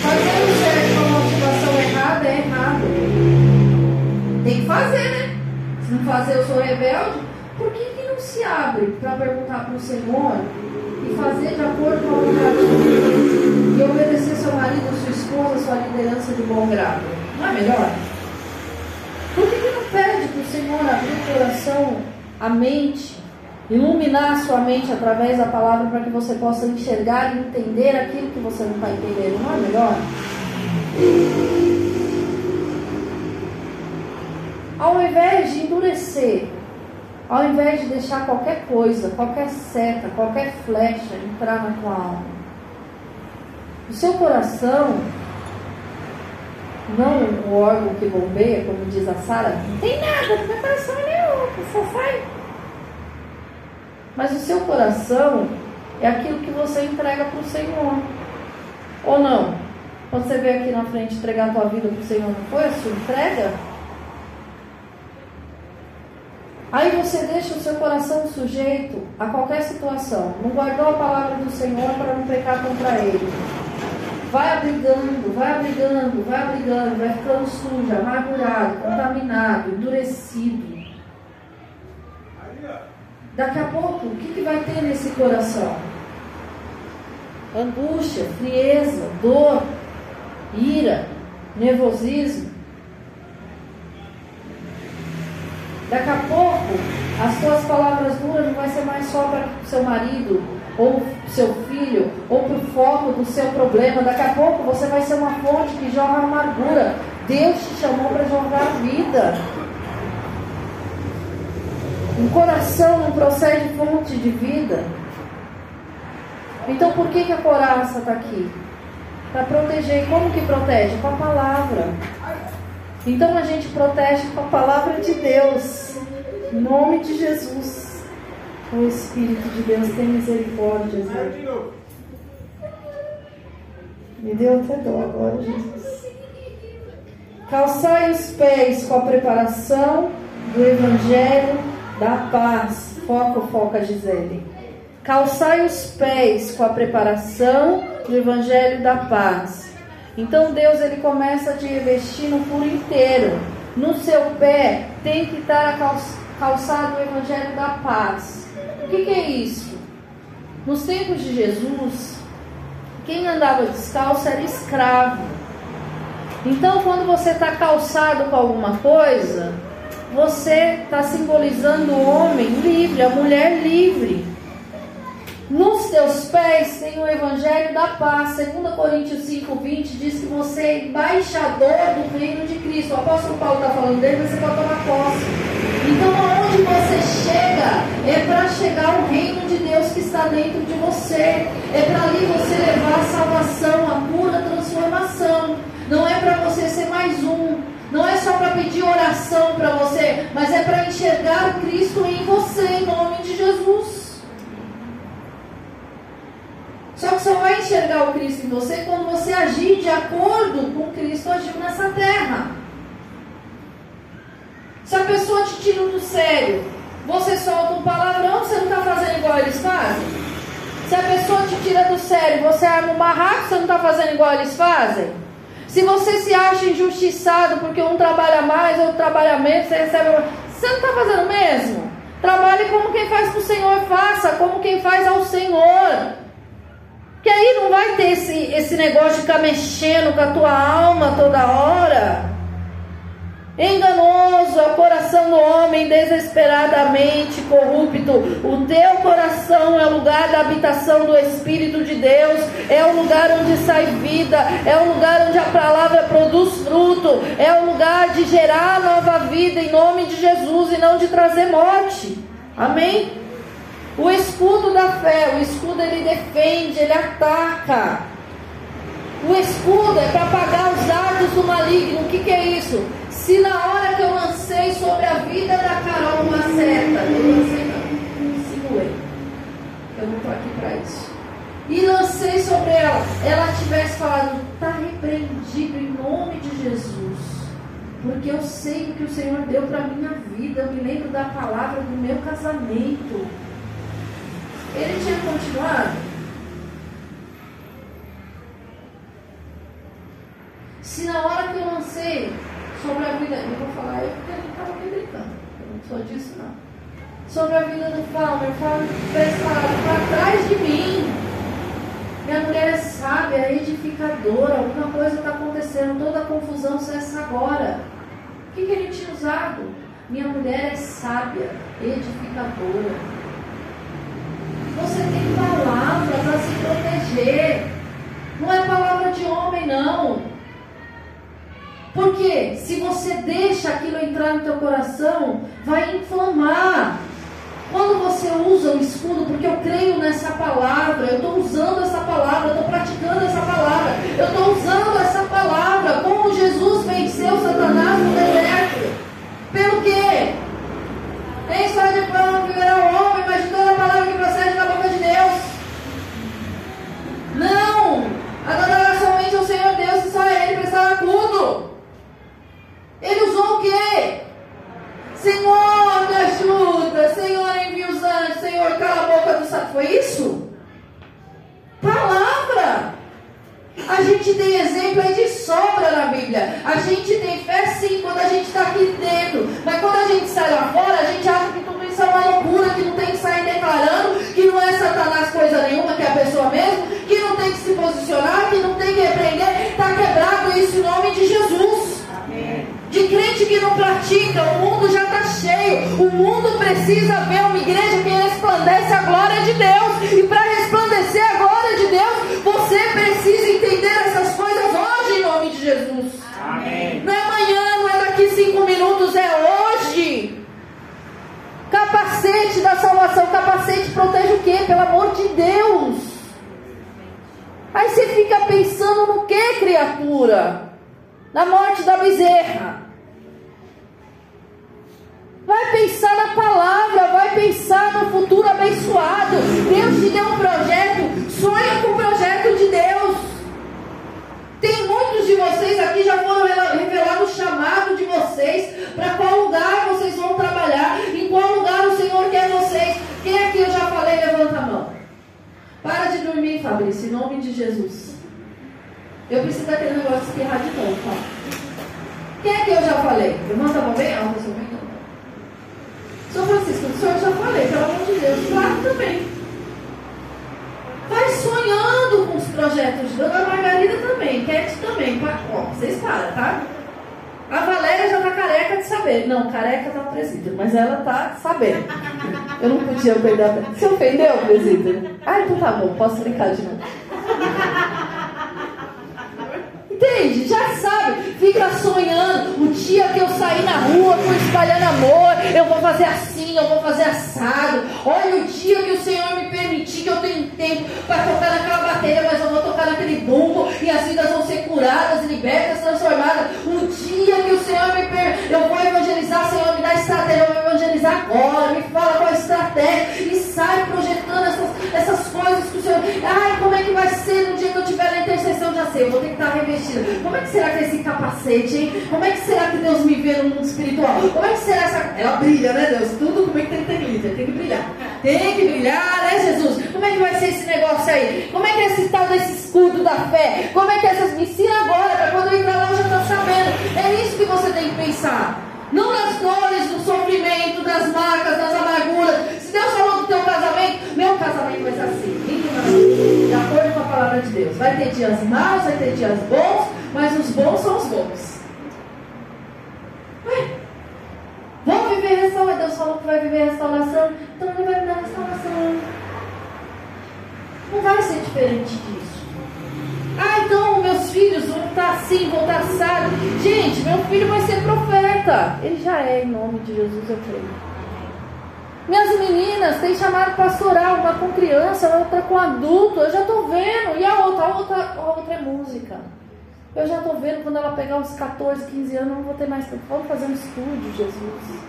Fazendo certo com a motivação errada é errado. Tem que fazer, né? Se não fazer, eu sou rebelde. Por que, que não se abre para perguntar para o Senhor e fazer de acordo com a vontade de Deus e obedecer seu marido, sua esposa, sua liderança de bom grado? Não é melhor? Por que, que não pede para o Senhor abrir o coração, a mente, iluminar a sua mente através da palavra para que você possa enxergar e entender aquilo que você não está entendendo? Não é melhor? Ao invés de endurecer Ao invés de deixar qualquer coisa, qualquer seta, qualquer flecha entrar na tua alma. O seu coração, não o órgão que bombeia, como diz a Sara, não tem nada meu coração nenhum, só sai. Mas o seu coração é aquilo que você entrega para o Senhor. Ou não? Quando você veio aqui na frente entregar a tua vida para o Senhor, não foi a sua entrega? Aí você deixa o seu coração sujeito a qualquer situação. Não guardou a palavra do Senhor para não pecar contra ele. Vai abrigando, vai abrigando, vai abrigando, vai ficando sujo, amargurado, contaminado, endurecido. Daqui a pouco, o que, que vai ter nesse coração? Angústia, frieza, dor, ira, nervosismo. Daqui a pouco, as tuas palavras duras não vai ser mais só para seu marido, ou seu filho, ou para o foco do seu problema. Daqui a pouco você vai ser uma fonte que joga amargura. Deus te chamou para jogar vida. Um coração não procede fonte de vida. Então por que, que a coraça está aqui? Para proteger. E como que protege? Com a palavra. Então a gente protege com a palavra de Deus. Em nome de Jesus. O Espírito de Deus tem misericórdia. Zé. Me deu até dó agora, Jesus. Calçai os pés com a preparação do Evangelho da paz. Foco, foca, Gisele. Calçai os pés com a preparação do Evangelho da paz então Deus ele começa a te revestir no por inteiro. No seu pé tem que estar calçado o evangelho da paz. O que, que é isso? Nos tempos de Jesus, quem andava descalço era escravo. Então, quando você está calçado com alguma coisa, você está simbolizando o homem livre, a mulher livre. Nos teus pés tem o evangelho da paz. 2 Coríntios 5:20 diz que você é embaixador do reino de Cristo. O apóstolo Paulo está falando dele, mas você pode tomar posse. Então, aonde você chega, é para chegar o reino de Deus que está dentro de você. É para ali você levar a salvação, a cura, a transformação. Não é para você ser mais um. Não é só para pedir oração para você, mas é para enxergar Cristo em você, em nome de Jesus. Só que só vai enxergar o Cristo em você quando você agir de acordo com Cristo agiu nessa terra. Se a pessoa te tira do sério, você solta um palavrão, você não está fazendo igual eles fazem? Se a pessoa te tira do sério, você arma um barraco, você não está fazendo igual eles fazem? Se você se acha injustiçado porque um trabalha mais, outro trabalha menos, você recebe. Você não está fazendo mesmo? Trabalhe como quem faz para o Senhor, faça como quem faz ao Senhor. Que aí não vai ter esse, esse negócio de ficar mexendo com a tua alma toda hora. Enganoso é o coração do homem, desesperadamente corrupto. O teu coração é o lugar da habitação do Espírito de Deus, é o lugar onde sai vida, é o lugar onde a palavra produz fruto, é o lugar de gerar nova vida em nome de Jesus e não de trazer morte. Amém? O escudo da fé, o escudo ele defende, ele ataca. O escudo é para apagar os dardos do maligno. O que, que é isso? Se na hora que eu lancei sobre a vida da Carol uma seta, eu lancei, não, simulei. Eu não estou aqui para isso. E lancei sobre ela, ela tivesse falado, está repreendido em nome de Jesus. Porque eu sei o que o Senhor deu para a minha vida. Eu me lembro da palavra do meu casamento ele tinha continuado. Se na hora que eu lancei sobre a vida, eu vou falar eu porque ele estava me gritando, eu não sou disso não. Sobre a vida do Palmer, Palmer para trás de mim. Minha mulher é sábia, é edificadora, alguma coisa está acontecendo, toda a confusão cessa agora. O que, que ele tinha usado? Minha mulher é sábia, edificadora. Você tem palavra para se proteger. Não é palavra de homem, não. Porque se você deixa aquilo entrar no teu coração, vai inflamar. um escudo porque eu creio nessa palavra, eu estou usando essa palavra, eu estou praticando essa palavra, eu estou usando essa palavra, como Jesus venceu Satanás no deserto. Pelo quê? Tem história de pão que era o homem, mas toda a palavra que procede da boca de Deus. Não! Adorar somente ao Senhor Deus e só a Ele prestar culto. Ele usou o quê? Senhor, me ajuda. Senhor, envia os anjos. Senhor, cala a boca do sapo. Foi isso? Palavra. A gente tem exemplo aí de sobra na Bíblia. A gente tem fé sim quando a gente está aqui dentro. Mas quando a gente sai lá fora, a gente acha que tudo isso é uma loucura, que não tem que sair declarando, que não é Satanás coisa nenhuma, que é a pessoa mesmo, que não tem que se posicionar, que não tem que repreender. Está quebrado isso em nome de Jesus. De crente que não pratica, o mundo já está cheio. O mundo precisa ver uma igreja que resplandece a glória de Deus. E para resplandecer a glória de Deus, você precisa entender essas coisas hoje em nome de Jesus. Amém. Não é amanhã, não é daqui cinco minutos, é hoje. Capacete da salvação, capacete protege o quê? Pelo amor de Deus. Aí você fica pensando no que, criatura? Na morte da bezerra. Vai pensar na palavra, vai pensar no futuro abençoado. Deus te deu um projeto, sonha com o projeto de Deus. Tem muitos de vocês aqui já foram revelado o chamado de vocês, para qual lugar vocês vão trabalhar, em qual lugar o Senhor quer vocês. Quem aqui eu já falei, levanta a mão. Para de dormir, Fabrício, em nome de Jesus. Eu preciso daquele negócio de espirrar de novo, tá? Quem é que eu já falei? Levanta a bem alta, bem São Francisco, o senhor já falei, pelo amor de Deus. Claro também. Vai sonhando com os projetos. Dona Margarida também, Cat também. Ó, vocês param, tá? A Valéria já tá careca de saber. Não, careca tá presídio, mas ela tá sabendo. Eu não podia perder a... Você ofendeu, presídio? Ah, então tá bom, posso brincar de novo. Entende? Já sabe, fica sonhando. O dia que eu sair na rua, tô espalhando amor, eu vou fazer assim, eu vou fazer assado. Olha o dia que o Senhor me permitir, que eu tenho tempo para tocar naquela bateria, mas eu vou tocar naquele bumbo e as vidas vão ser curadas, libertas, transformadas. O dia que o Senhor me permitir, eu vou evangelizar, Senhor, me dá estratégia, eu vou evangelizar agora, me fala qual a estratégia e sai projetando essas, coisas que o Senhor. Ai, como é que vai ser no dia que eu estiver na intercessão? Já sei, eu vou ter que estar revestida. Como é que será que é esse capacete, hein? Como é que será que Deus me vê no mundo espiritual? Como é que será essa. Ela brilha, né, Deus? Tudo como é que tem que ter glitter? Tem que brilhar. Tem que brilhar, né, Jesus? Como é que vai ser esse negócio aí? Como é que é esse tal desse escudo da fé? Como é que é essas. Me ensina agora, para quando eu entrar lá eu já estou sabendo. É isso que você tem que pensar. Não nas dores, no sofrimento, das marcas, das amarguras. Se Deus falou teu casamento, meu casamento vai ser assim, de acordo com a palavra de Deus. Vai ter dias maus, vai ter dias bons, mas os bons são os bons. Ué, vamos viver restauração. Deus falou que vai viver restauração, então ele vai me dar restauração. Não vai ser diferente disso. Ah, então meus filhos vão estar assim, vão estar assado. Gente, meu filho vai ser profeta. Ele já é, em nome de Jesus, eu creio. Minhas meninas têm chamado pastoral, uma com criança, outra com adulto. Eu já estou vendo. E a outra? A outra, a outra é música. Eu já estou vendo quando ela pegar uns 14, 15 anos, não vou ter mais tempo. Vamos fazer um estúdio, Jesus.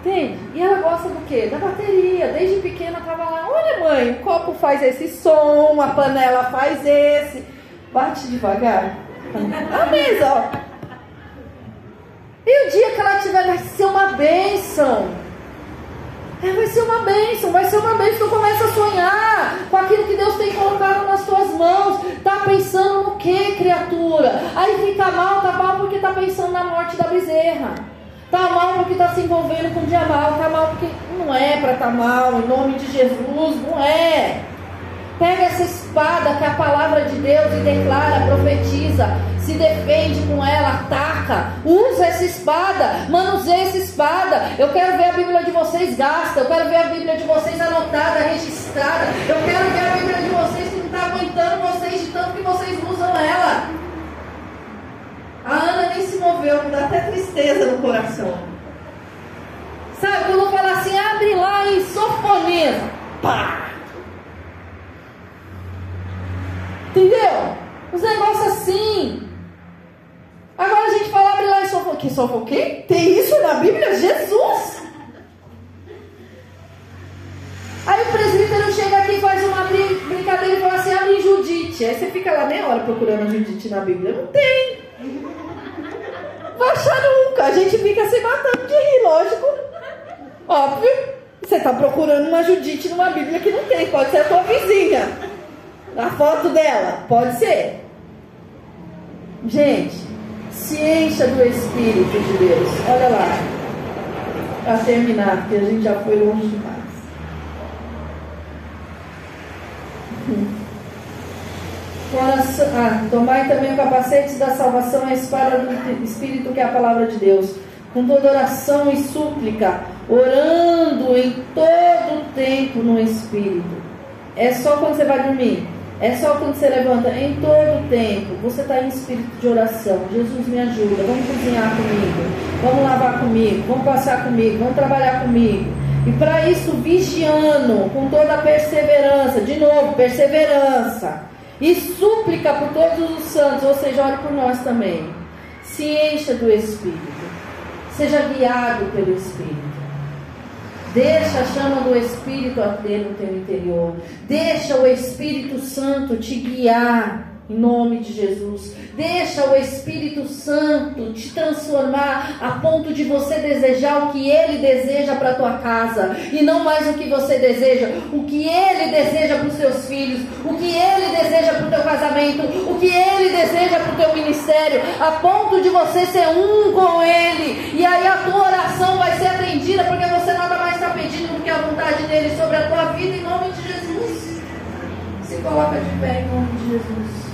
Entende? E ela gosta do quê? Da bateria. Desde pequena estava lá. Olha, mãe, o copo faz esse som, a panela faz esse. Bate devagar. A mesa, ó. E o dia que ela tiver, vai ser uma bênção. É, vai ser uma bênção, vai ser uma bênção. Tu começa a sonhar com aquilo que Deus tem colocado nas tuas mãos. Tá pensando no que, criatura? Aí fica mal, tá mal porque tá pensando na morte da bezerra. Tá mal porque tá se envolvendo com o dia mal. Tá mal porque não é para tá mal, em nome de Jesus, não é. Pega essa espada que é a palavra de Deus e declara, profetiza, se defende com ela, ataca, usa essa espada, manuseia essa espada. Eu quero ver a Bíblia de vocês gasta, eu quero ver a Bíblia de vocês anotada, registrada. Eu quero ver a Bíblia de vocês que não está aguentando vocês de tanto que vocês usam ela. A Ana nem se moveu, me dá até tristeza no coração. Sabe, quando fala assim, abre lá Pá! Entendeu? Os negócios assim. Agora a gente fala, abre sofoquei? Tem isso na Bíblia? Jesus! Aí o presbítero chega aqui faz uma brincadeira e fala assim, abre Judite. Aí você fica lá meia hora procurando Judite na Bíblia. Não tem. Vai achar nunca. A gente fica se matando de rir, lógico. Óbvio. Você está procurando uma Judite numa Bíblia que não tem. Pode ser a tua vizinha. A foto dela. Pode ser. Gente, se encha do Espírito de Deus. Olha lá. Para terminar, porque a gente já foi longe demais. Coração, ah, tomai também o capacete da salvação a espada do Espírito, que é a palavra de Deus, com toda oração e súplica, orando em todo o tempo no Espírito. É só quando você vai dormir, é só quando você levanta, em todo o tempo, você está em espírito de oração. Jesus me ajuda, vamos cozinhar comigo, vamos lavar comigo, vamos passar comigo, vamos trabalhar comigo. E para isso, vigiando com toda a perseverança, de novo, perseverança e súplica por todos os santos, ou seja, ore por nós também. Se encha do Espírito, seja guiado pelo Espírito. Deixa a chama do Espírito arder no teu interior. Deixa o Espírito Santo te guiar. Em nome de Jesus. Deixa o Espírito Santo te transformar a ponto de você desejar o que ele deseja para tua casa e não mais o que você deseja, o que ele deseja para os seus filhos, o que ele deseja para o teu casamento, o que ele deseja para o teu ministério, a ponto de você ser um com ele. E aí a tua oração vai ser atendida porque você nada mais está pedindo do que a vontade dele sobre a tua vida em nome de Jesus. Se coloca de pé em nome de Jesus.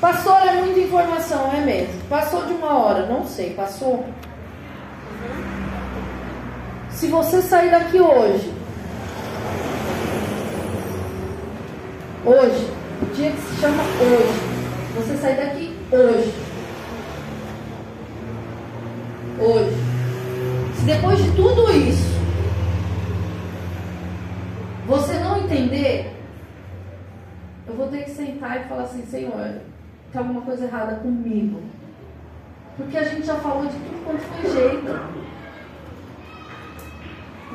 Pastor, é muita informação, é mesmo. Passou de uma hora, não sei, passou. Se você sair daqui hoje, hoje, o dia que se chama hoje, você sair daqui hoje, hoje, se depois de tudo isso, você não entender, eu vou ter que sentar e falar assim, Senhor, tem alguma coisa errada comigo. Porque a gente já falou de tudo quanto foi jeito.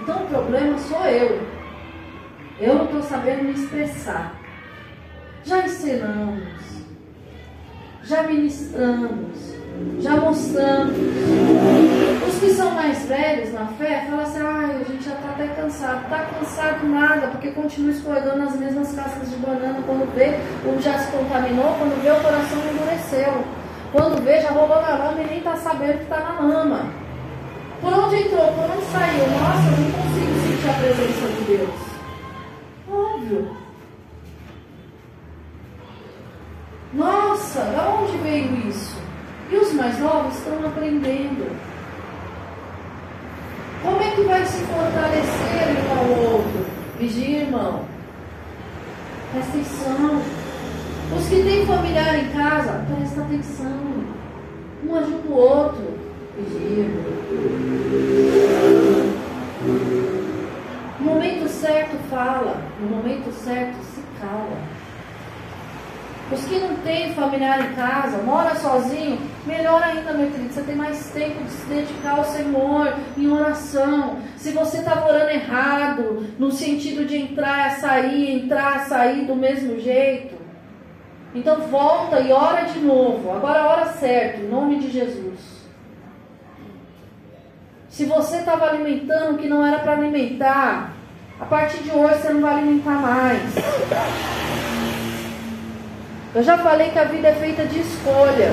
Então o problema sou eu. Eu não estou sabendo me expressar. Já ensinamos, já ministramos, já mostramos. Os que são mais velhos na fé falam assim: ah, a gente já está até cansado. Está cansado nada, porque continua escorregando as mesmas cascas de banana. Quando vê, ou já se contaminou, quando vê, o coração endureceu. Quando vê, já rolou na lama e nem está sabendo que está na lama. Por onde entrou, por onde saiu? Nossa, eu não consigo sentir a presença de Deus. Óbvio. Nossa, da onde veio isso? Mais novos estão aprendendo. Como é que vai se fortalecer um ao outro? Vigia, irmão. Presta atenção. Os que têm familiar em casa, presta atenção. Um ajuda o outro. Vigia. No momento certo fala, no momento certo se cala. Os que não têm familiar em casa, mora sozinho, melhor ainda, meu querido, você tem mais tempo de se dedicar ao Senhor em oração. Se você estava orando errado, no sentido de entrar, sair, entrar, sair do mesmo jeito, então volta e ora de novo. Agora ora certo, em nome de Jesus. Se você estava alimentando o que não era para alimentar, a partir de hoje você não vai alimentar mais. Eu já falei que a vida é feita de escolha.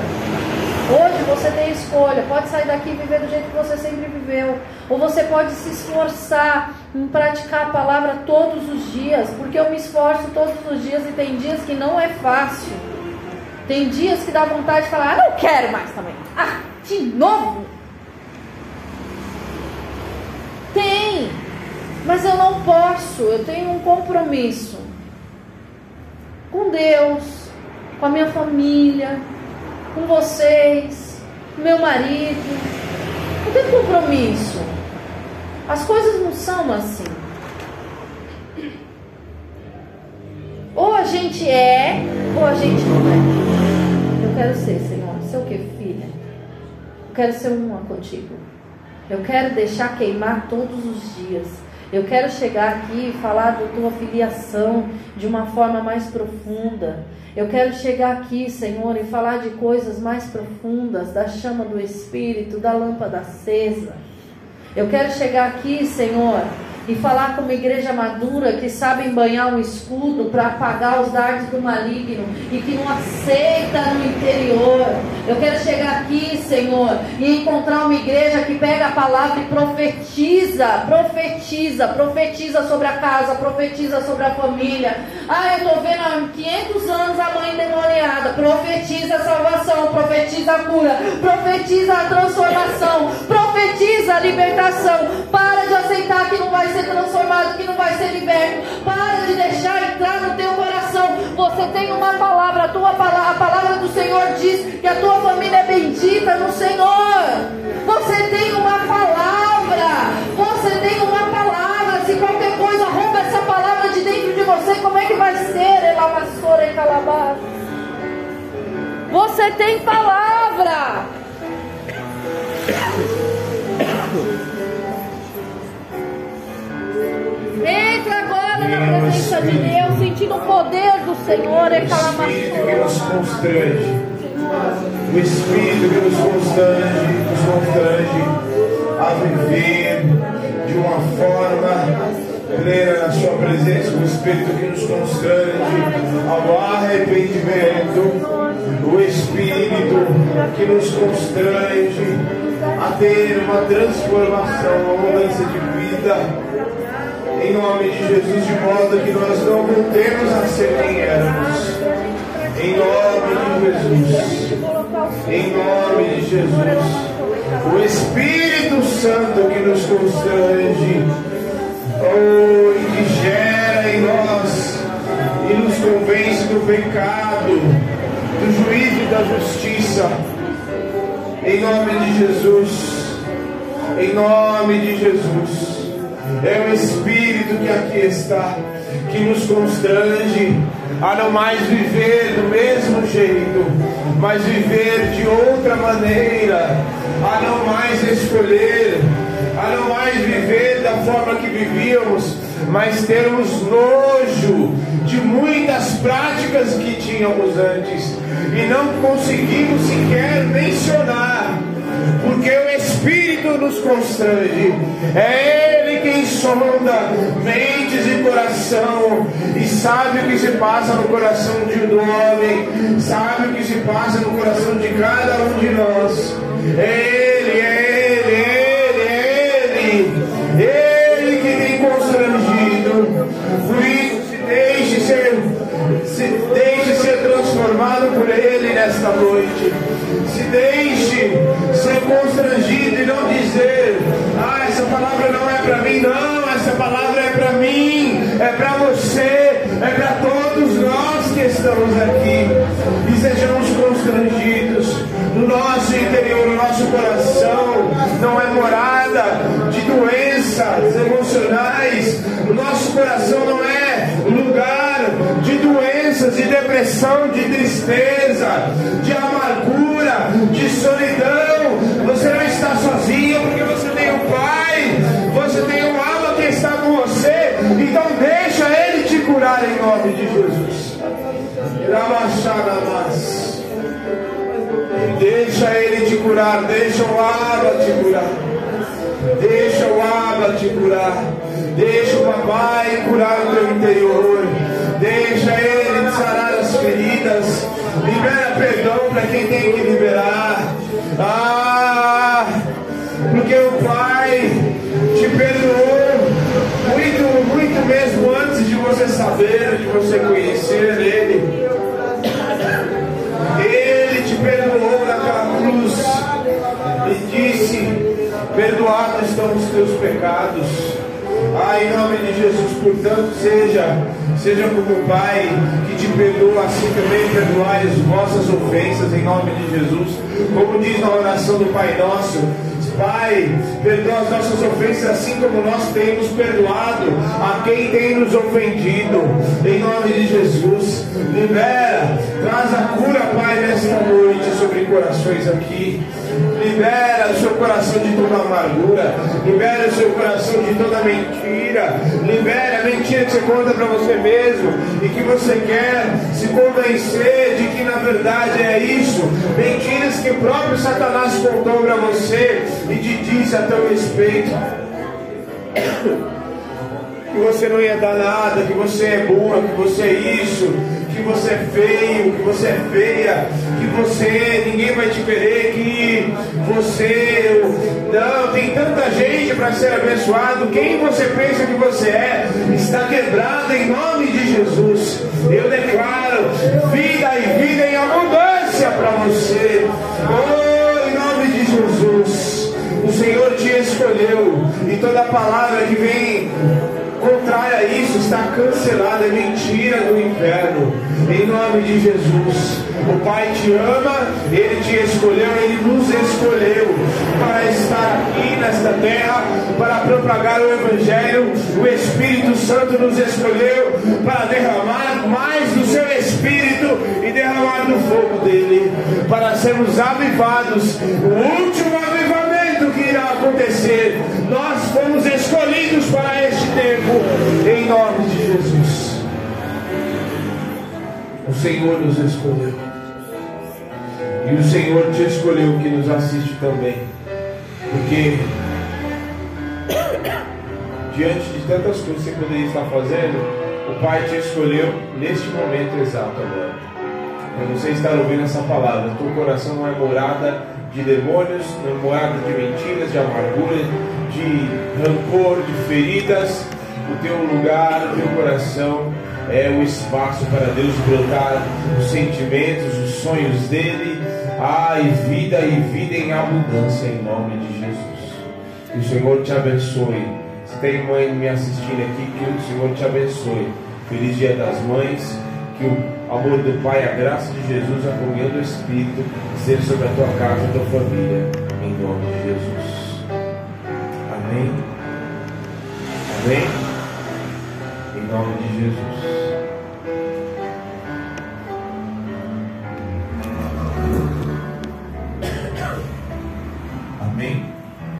Hoje você tem escolha, pode sair daqui e viver do jeito que você sempre viveu, ou você pode se esforçar em praticar a palavra todos os dias, porque eu me esforço todos os dias e tem dias que não é fácil. Tem dias que dá vontade de falar, ah, não quero mais também. Ah, de novo? Tem, mas eu não posso, eu tenho um compromisso com Deus, com a minha família, com vocês, com meu marido. Eu tem compromisso. As coisas não são assim. Ou a gente é, ou a gente não é. Eu quero ser, Senhor. Ser o que, filha? Eu quero ser uma contigo. Eu quero deixar queimar todos os dias. Eu quero chegar aqui e falar da tua filiação de uma forma mais profunda. Eu quero chegar aqui, Senhor, e falar de coisas mais profundas, da chama do Espírito, da lâmpada acesa. Eu quero chegar aqui, Senhor, e falar com uma igreja madura que sabe banhar um escudo para apagar os dardos do maligno e que não aceita no interior. Eu quero chegar aqui, Senhor, e encontrar uma igreja que pega a palavra e profetiza, profetiza, profetiza sobre a casa, profetiza sobre a família. Ah, eu estou vendo há 500 anos a mãe endemoniada. Profetiza a salvação, profetiza a cura, profetiza a transformação, profetiza a libertação. Para de aceitar que não vai ser transformado, que não vai ser liberto. Para de deixar entrar no teu coração. Você tem uma palavra, a tua palavra, a palavra do Senhor diz que a tua família é bendita no Senhor. Você tem uma palavra. Você tem uma palavra. Se qualquer coisa rouba essa palavra de dentro de você, como é que vai ser? Elamassora e calabás. Você tem palavra. Agora na presença de Deus, sentindo o poder do Senhor. O Espírito que nos constrange. O Espírito que nos constrange, nos constrange a viver de uma forma plena na Sua presença. O Espírito que nos constrange ao arrependimento. O Espírito que nos constrange a ter uma transformação, uma mudança de vida em nome de Jesus, de modo que nós não voltemos a ser quem éramos. Em nome de Jesus. Em nome de Jesus. O Espírito Santo que nos constrange. Oh, e que gera em nós e nos convence do pecado, do juízo e da justiça. Em nome de Jesus. Em nome de Jesus. É o Espírito que aqui está, que nos constrange a não mais viver do mesmo jeito, mas viver de outra maneira, a não mais escolher, a não mais viver da forma que vivíamos, mas termos nojo de muitas práticas que tínhamos antes. E não conseguimos sequer mencionar, porque o Espírito nos constrange, é Ele sonda mentes e coração e sabe o que se passa no coração de um homem, sabe o que se passa no coração de cada um de nós. Ele, Ele, Ele, Ele, Ele por Ele nesta noite. Se deixe ser constrangido e não dizer, ah, essa palavra não é para mim, não, essa palavra é para mim, é para você, é para todos nós que estamos aqui. E sejamos constrangidos no nosso interior, no nosso coração, não é morada de doenças emocionais, o nosso coração não é lugar de doenças, de depressão, de tristeza, de amargura, de solidão. Você não está sozinho porque você tem o Pai, você tem o alma que está com você. Então deixa Ele te curar em nome de Jesus. Deixa Ele te curar, deixa o Abba te curar. Deixa o Abba te curar. Deixa o papai curar o teu interior. Deixa ele sarar as feridas. Libera perdão para quem tem que liberar. Ah, porque o Pai te perdoou muito, muito mesmo antes de você saber, de você conhecer Ele. Ele te perdoou naquela cruz e disse: Perdoados estão os teus pecados. Ah, em nome de Jesus, portanto, seja, seja como Pai que te perdoa, assim também perdoai as vossas ofensas, em nome de Jesus. Como diz na oração do Pai Nosso, Pai, perdoa as nossas ofensas assim como nós temos perdoado a quem tem nos ofendido. Em nome de Jesus, libera, traz a cura, Pai, nesta noite sobre corações aqui. Libera o seu coração de toda amargura, libera o seu coração de toda mentira, libera a mentira que você conta para você mesmo e que você quer se convencer de que na verdade é isso. Mentiras que o próprio Satanás contou para você e te disse a teu respeito. Que você não ia dar nada, que você é burra, que você é isso, que você é feio, que você é feia, que você, ninguém vai te querer, que você. Não, tem tanta gente para ser abençoado. Quem você pensa que você é, está quebrado em nome de Jesus. Eu declaro vida e vida em abundância para você. Oh, em nome de Jesus. O Senhor te escolheu e toda palavra que vem contrária a isso está cancelada, é mentira do inferno. Em nome de Jesus. O Pai te ama, Ele te escolheu, Ele nos escolheu para estar aqui nesta terra, para propagar o Evangelho. O Espírito Santo nos escolheu para derramar mais do seu Espírito e derramar do fogo dele, para sermos avivados. O último irá acontecer. Nós fomos escolhidos para este tempo, em nome de Jesus. O Senhor nos escolheu. E o Senhor te escolheu que nos assiste também. Porque diante de tantas coisas que você poderia estar fazendo, o Pai te escolheu neste momento exato agora. Para você estar ouvindo essa palavra, teu coração não é morada de demônios, é morada de mentiras, de amargura, de rancor, de feridas. O teu lugar, o teu coração é o espaço para Deus brotar os sentimentos, os sonhos dele. Ai, vida e vida em abundância em nome de Jesus. Que o Senhor te abençoe. Se tem mãe me assistindo aqui, que o Senhor te abençoe. Feliz Dia das Mães que o amor do Pai, a graça de Jesus, a comunhão do Espírito seja sobre a tua casa e a tua família. Em nome de Jesus. Amém. Amém. Em nome de Jesus.